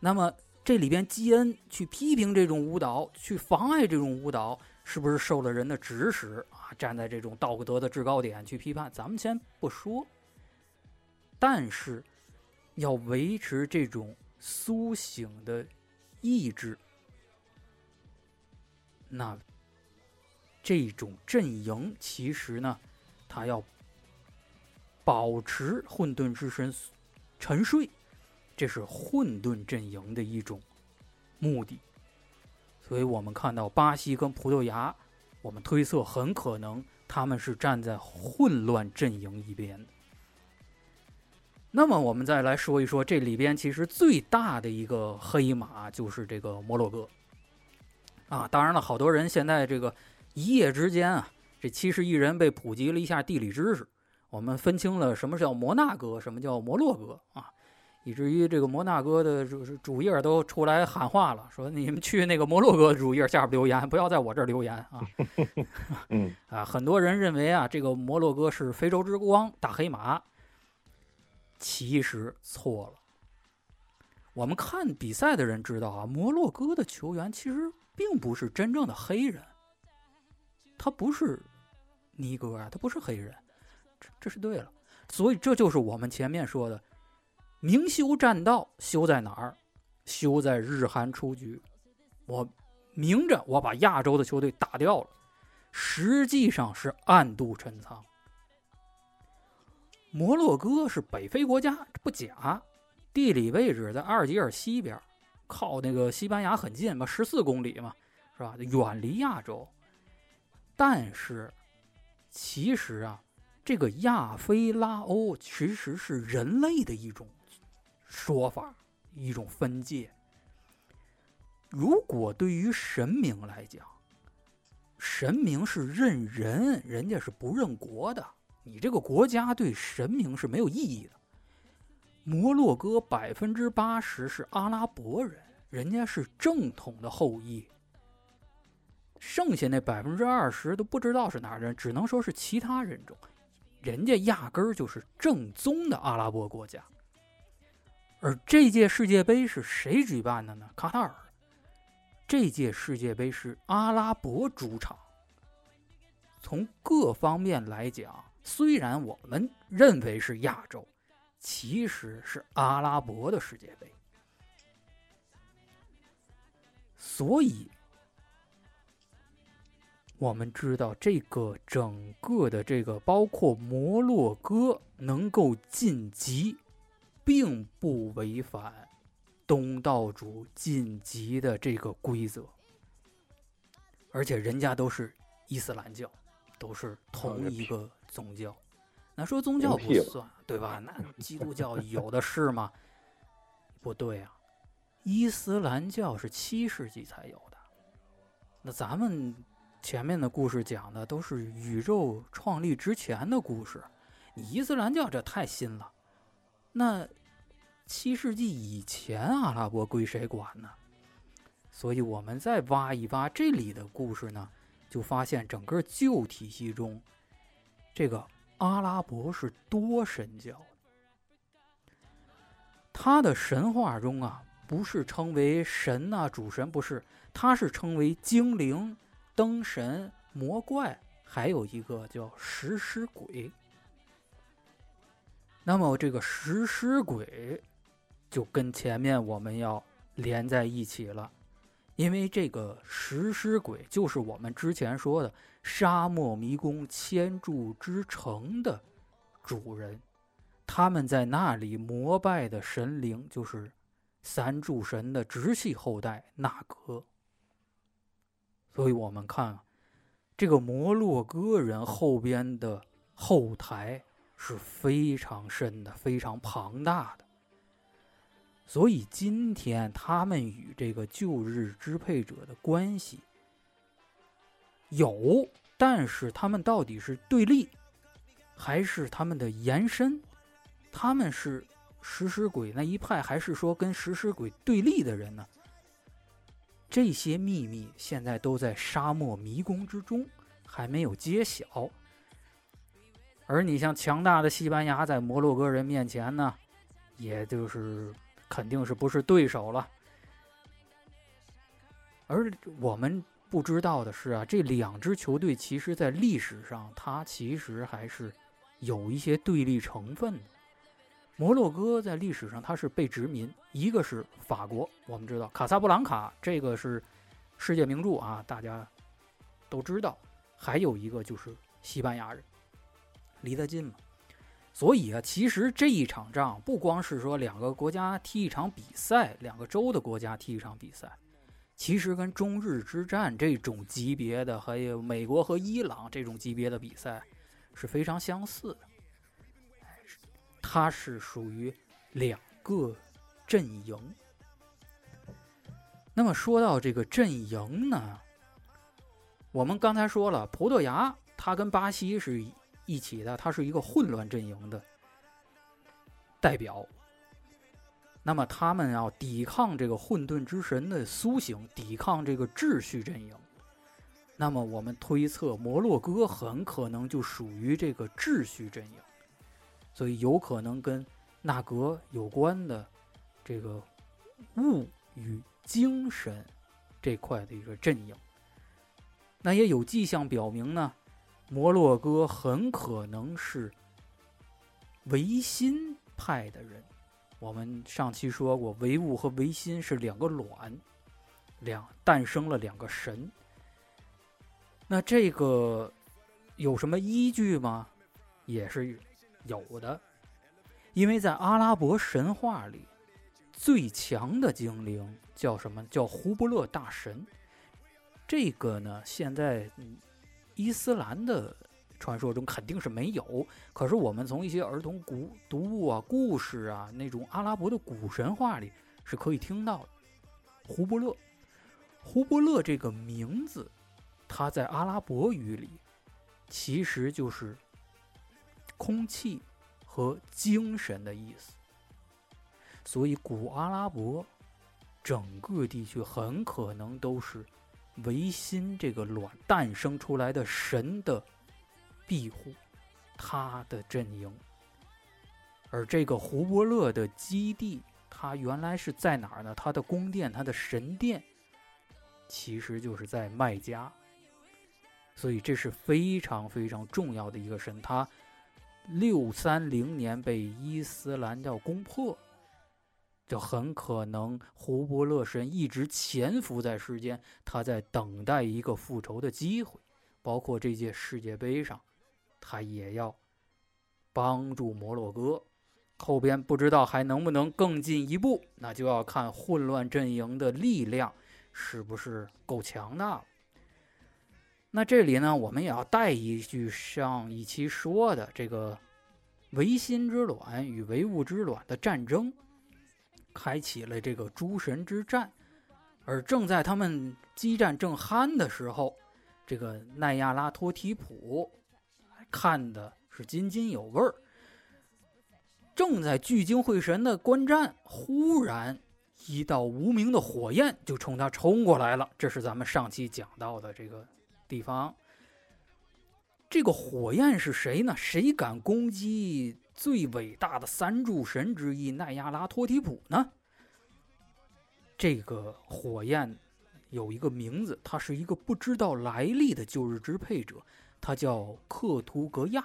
那么这里边基恩去批评这种舞蹈，去妨碍这种舞蹈，是不是受了人的指使啊？站在这种道德的制高点去批判，咱们先不说。但是要维持这种苏醒的意志。那这种阵营其实呢，他要保持混沌之神沉睡，这是混沌阵营的一种目的。所以我们看到巴西跟葡萄牙，我们推测很可能他们是站在混乱阵营一边。那么我们再来说一说这里边其实最大的一个黑马就是这个摩洛哥啊。当然了，好多人现在这个一夜之间啊，这七十亿人被普及了一下地理知识，我们分清了什么叫摩纳哥，什么叫摩洛哥啊。以至于这个摩纳哥的主主页都出来喊话了，说你们去那个摩洛哥主页下边留言，不要在我这儿留言啊。嗯 啊，很多人认为啊，这个摩洛哥是非洲之光、大黑马，其实错了。我们看比赛的人知道啊，摩洛哥的球员其实并不是真正的黑人，他不是尼哥啊，他不是黑人，这这是对了。所以这就是我们前面说的。明修栈道，修在哪儿？修在日韩出局。我明着我把亚洲的球队打掉了，实际上是暗度陈仓。摩洛哥是北非国家，这不假，地理位置在阿尔及尔西边，靠那个西班牙很近嘛，十四公里嘛，是吧？远离亚洲。但是，其实啊，这个亚非拉欧其实是人类的一种。说法一种分界。如果对于神明来讲，神明是认人，人家是不认国的。你这个国家对神明是没有意义的。摩洛哥百分之八十是阿拉伯人，人家是正统的后裔。剩下那百分之二十都不知道是哪人，只能说是其他人种。人家压根儿就是正宗的阿拉伯国家。而这届世界杯是谁举办的呢？卡塔尔。这届世界杯是阿拉伯主场。从各方面来讲，虽然我们认为是亚洲，其实是阿拉伯的世界杯。所以，我们知道这个整个的这个，包括摩洛哥能够晋级。并不违反东道主晋级的这个规则，而且人家都是伊斯兰教，都是同一个宗教。那说宗教不算，对吧？那 基督教有的是吗？不对啊，伊斯兰教是七世纪才有的。那咱们前面的故事讲的都是宇宙创立之前的故事，你伊斯兰教这太新了。那七世纪以前，阿拉伯归谁管呢？所以，我们再挖一挖这里的故事呢，就发现整个旧体系中，这个阿拉伯是多神教。他的神话中啊，不是称为神呐，主神不是，他是称为精灵、灯神、魔怪，还有一个叫食尸鬼。那么，这个食尸鬼。就跟前面我们要连在一起了，因为这个食尸鬼就是我们之前说的沙漠迷宫千柱之城的主人，他们在那里膜拜的神灵就是三柱神的直系后代纳格。所以我们看这个摩洛哥人后边的后台是非常深的、非常庞大的。所以今天他们与这个旧日支配者的关系有，但是他们到底是对立，还是他们的延伸？他们是食尸鬼那一派，还是说跟食尸鬼对立的人呢？这些秘密现在都在沙漠迷宫之中，还没有揭晓。而你像强大的西班牙，在摩洛哥人面前呢，也就是。肯定是不是对手了，而我们不知道的是啊，这两支球队其实在历史上，它其实还是有一些对立成分的。摩洛哥在历史上它是被殖民，一个是法国，我们知道卡萨布兰卡这个是世界名著啊，大家都知道，还有一个就是西班牙人。离得近嘛。所以啊，其实这一场仗不光是说两个国家踢一场比赛，两个州的国家踢一场比赛，其实跟中日之战这种级别的，还有美国和伊朗这种级别的比赛是非常相似的。它是属于两个阵营。那么说到这个阵营呢，我们刚才说了，葡萄牙它跟巴西是一起的，它是一个混乱阵营的代表。那么他们要抵抗这个混沌之神的苏醒，抵抗这个秩序阵营。那么我们推测，摩洛哥很可能就属于这个秩序阵营。所以有可能跟纳格有关的这个物与精神这块的一个阵营，那也有迹象表明呢，摩洛哥很可能是维新派的人。我们上期说过，唯物和唯心是两个卵，两诞生了两个神。那这个有什么依据吗？也是。有的，因为在阿拉伯神话里，最强的精灵叫什么？叫胡布勒大神。这个呢，现在伊斯兰的传说中肯定是没有。可是我们从一些儿童古读物啊、故事啊，那种阿拉伯的古神话里是可以听到的。胡伯勒，胡伯勒这个名字，它在阿拉伯语里其实就是。空气和精神的意思，所以古阿拉伯整个地区很可能都是维新这个卵诞生出来的神的庇护，他的阵营。而这个胡伯勒的基地，它原来是在哪儿呢？它的宫殿，它的神殿，其实就是在麦加。所以这是非常非常重要的一个神，他。六三零年被伊斯兰教攻破，就很可能胡伯勒神一直潜伏在世间，他在等待一个复仇的机会。包括这届世界杯上，他也要帮助摩洛哥。后边不知道还能不能更进一步，那就要看混乱阵营的力量是不是够强大了。那这里呢，我们也要带一句上一期说的这个唯心之卵与唯物之卵的战争，开启了这个诸神之战。而正在他们激战正酣的时候，这个奈亚拉托提普看的是津津有味儿。正在聚精会神的观战，忽然一道无名的火焰就冲他冲过来了。这是咱们上期讲到的这个。地方，这个火焰是谁呢？谁敢攻击最伟大的三柱神之一奈亚拉托提普呢？这个火焰有一个名字，他是一个不知道来历的旧日支配者，他叫克图格亚。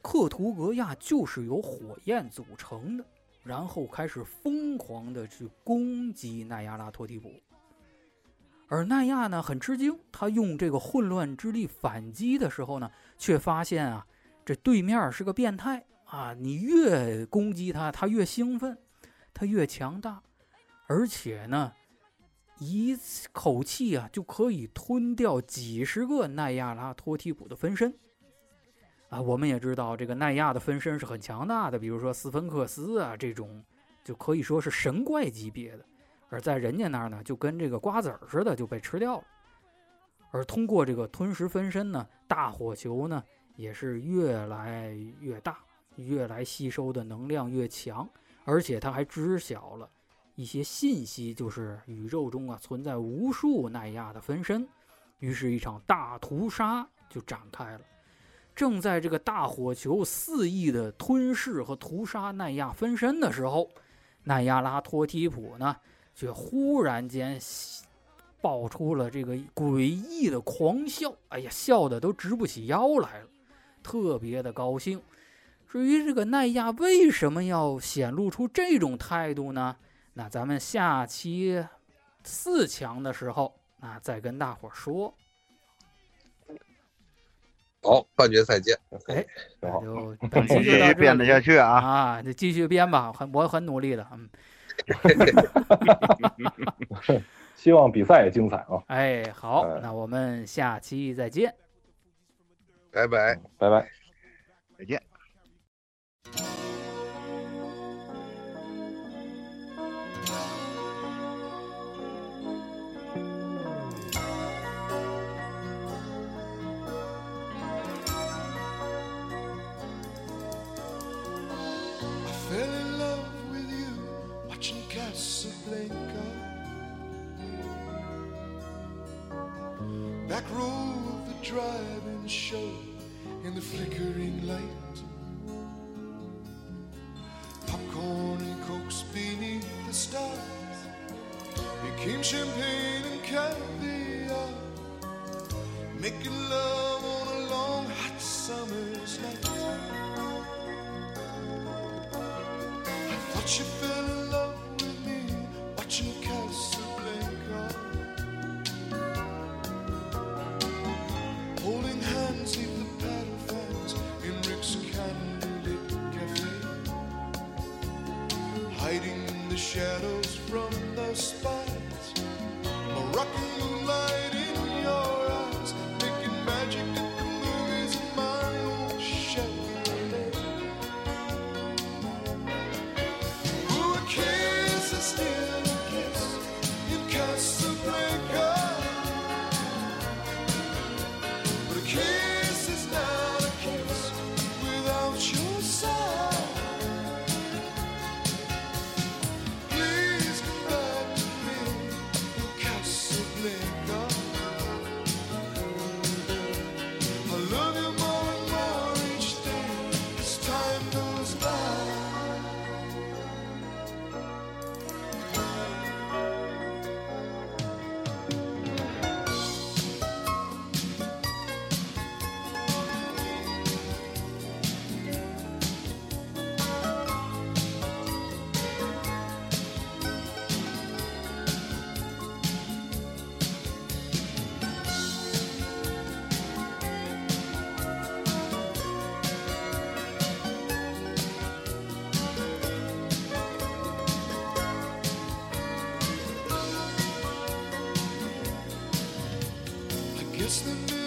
克图格亚就是由火焰组成的，然后开始疯狂的去攻击奈亚拉托提普。而奈亚呢很吃惊，他用这个混乱之力反击的时候呢，却发现啊，这对面是个变态啊！你越攻击他，他越兴奋，他越强大，而且呢，一口气啊就可以吞掉几十个奈亚拉托提普的分身啊！我们也知道，这个奈亚的分身是很强大的，比如说斯芬克斯啊这种，就可以说是神怪级别的。而在人家那儿呢，就跟这个瓜子儿似的就被吃掉了。而通过这个吞食分身呢，大火球呢也是越来越大，越来吸收的能量越强，而且他还知晓了一些信息，就是宇宙中啊存在无数奈亚的分身。于是，一场大屠杀就展开了。正在这个大火球肆意的吞噬和屠杀奈亚分身的时候，奈亚拉托提普呢？却忽然间爆出了这个诡异的狂笑，哎呀，笑的都直不起腰来了，特别的高兴。至于这个奈亚为什么要显露出这种态度呢？那咱们下期四强的时候，那再跟大伙说。好，半决赛见。哎。就 本期继就到这续编得下去啊！啊，就继续编吧，很我很努力的，嗯，希望比赛也精彩啊！哎，好哎，那我们下期再见。拜拜。拜拜。再见。Back row of the drive-in show in the flickering light. Popcorn and cokes beneath the stars became champagne and caviar. Making love on a long hot summer's night. I thought you fell It's the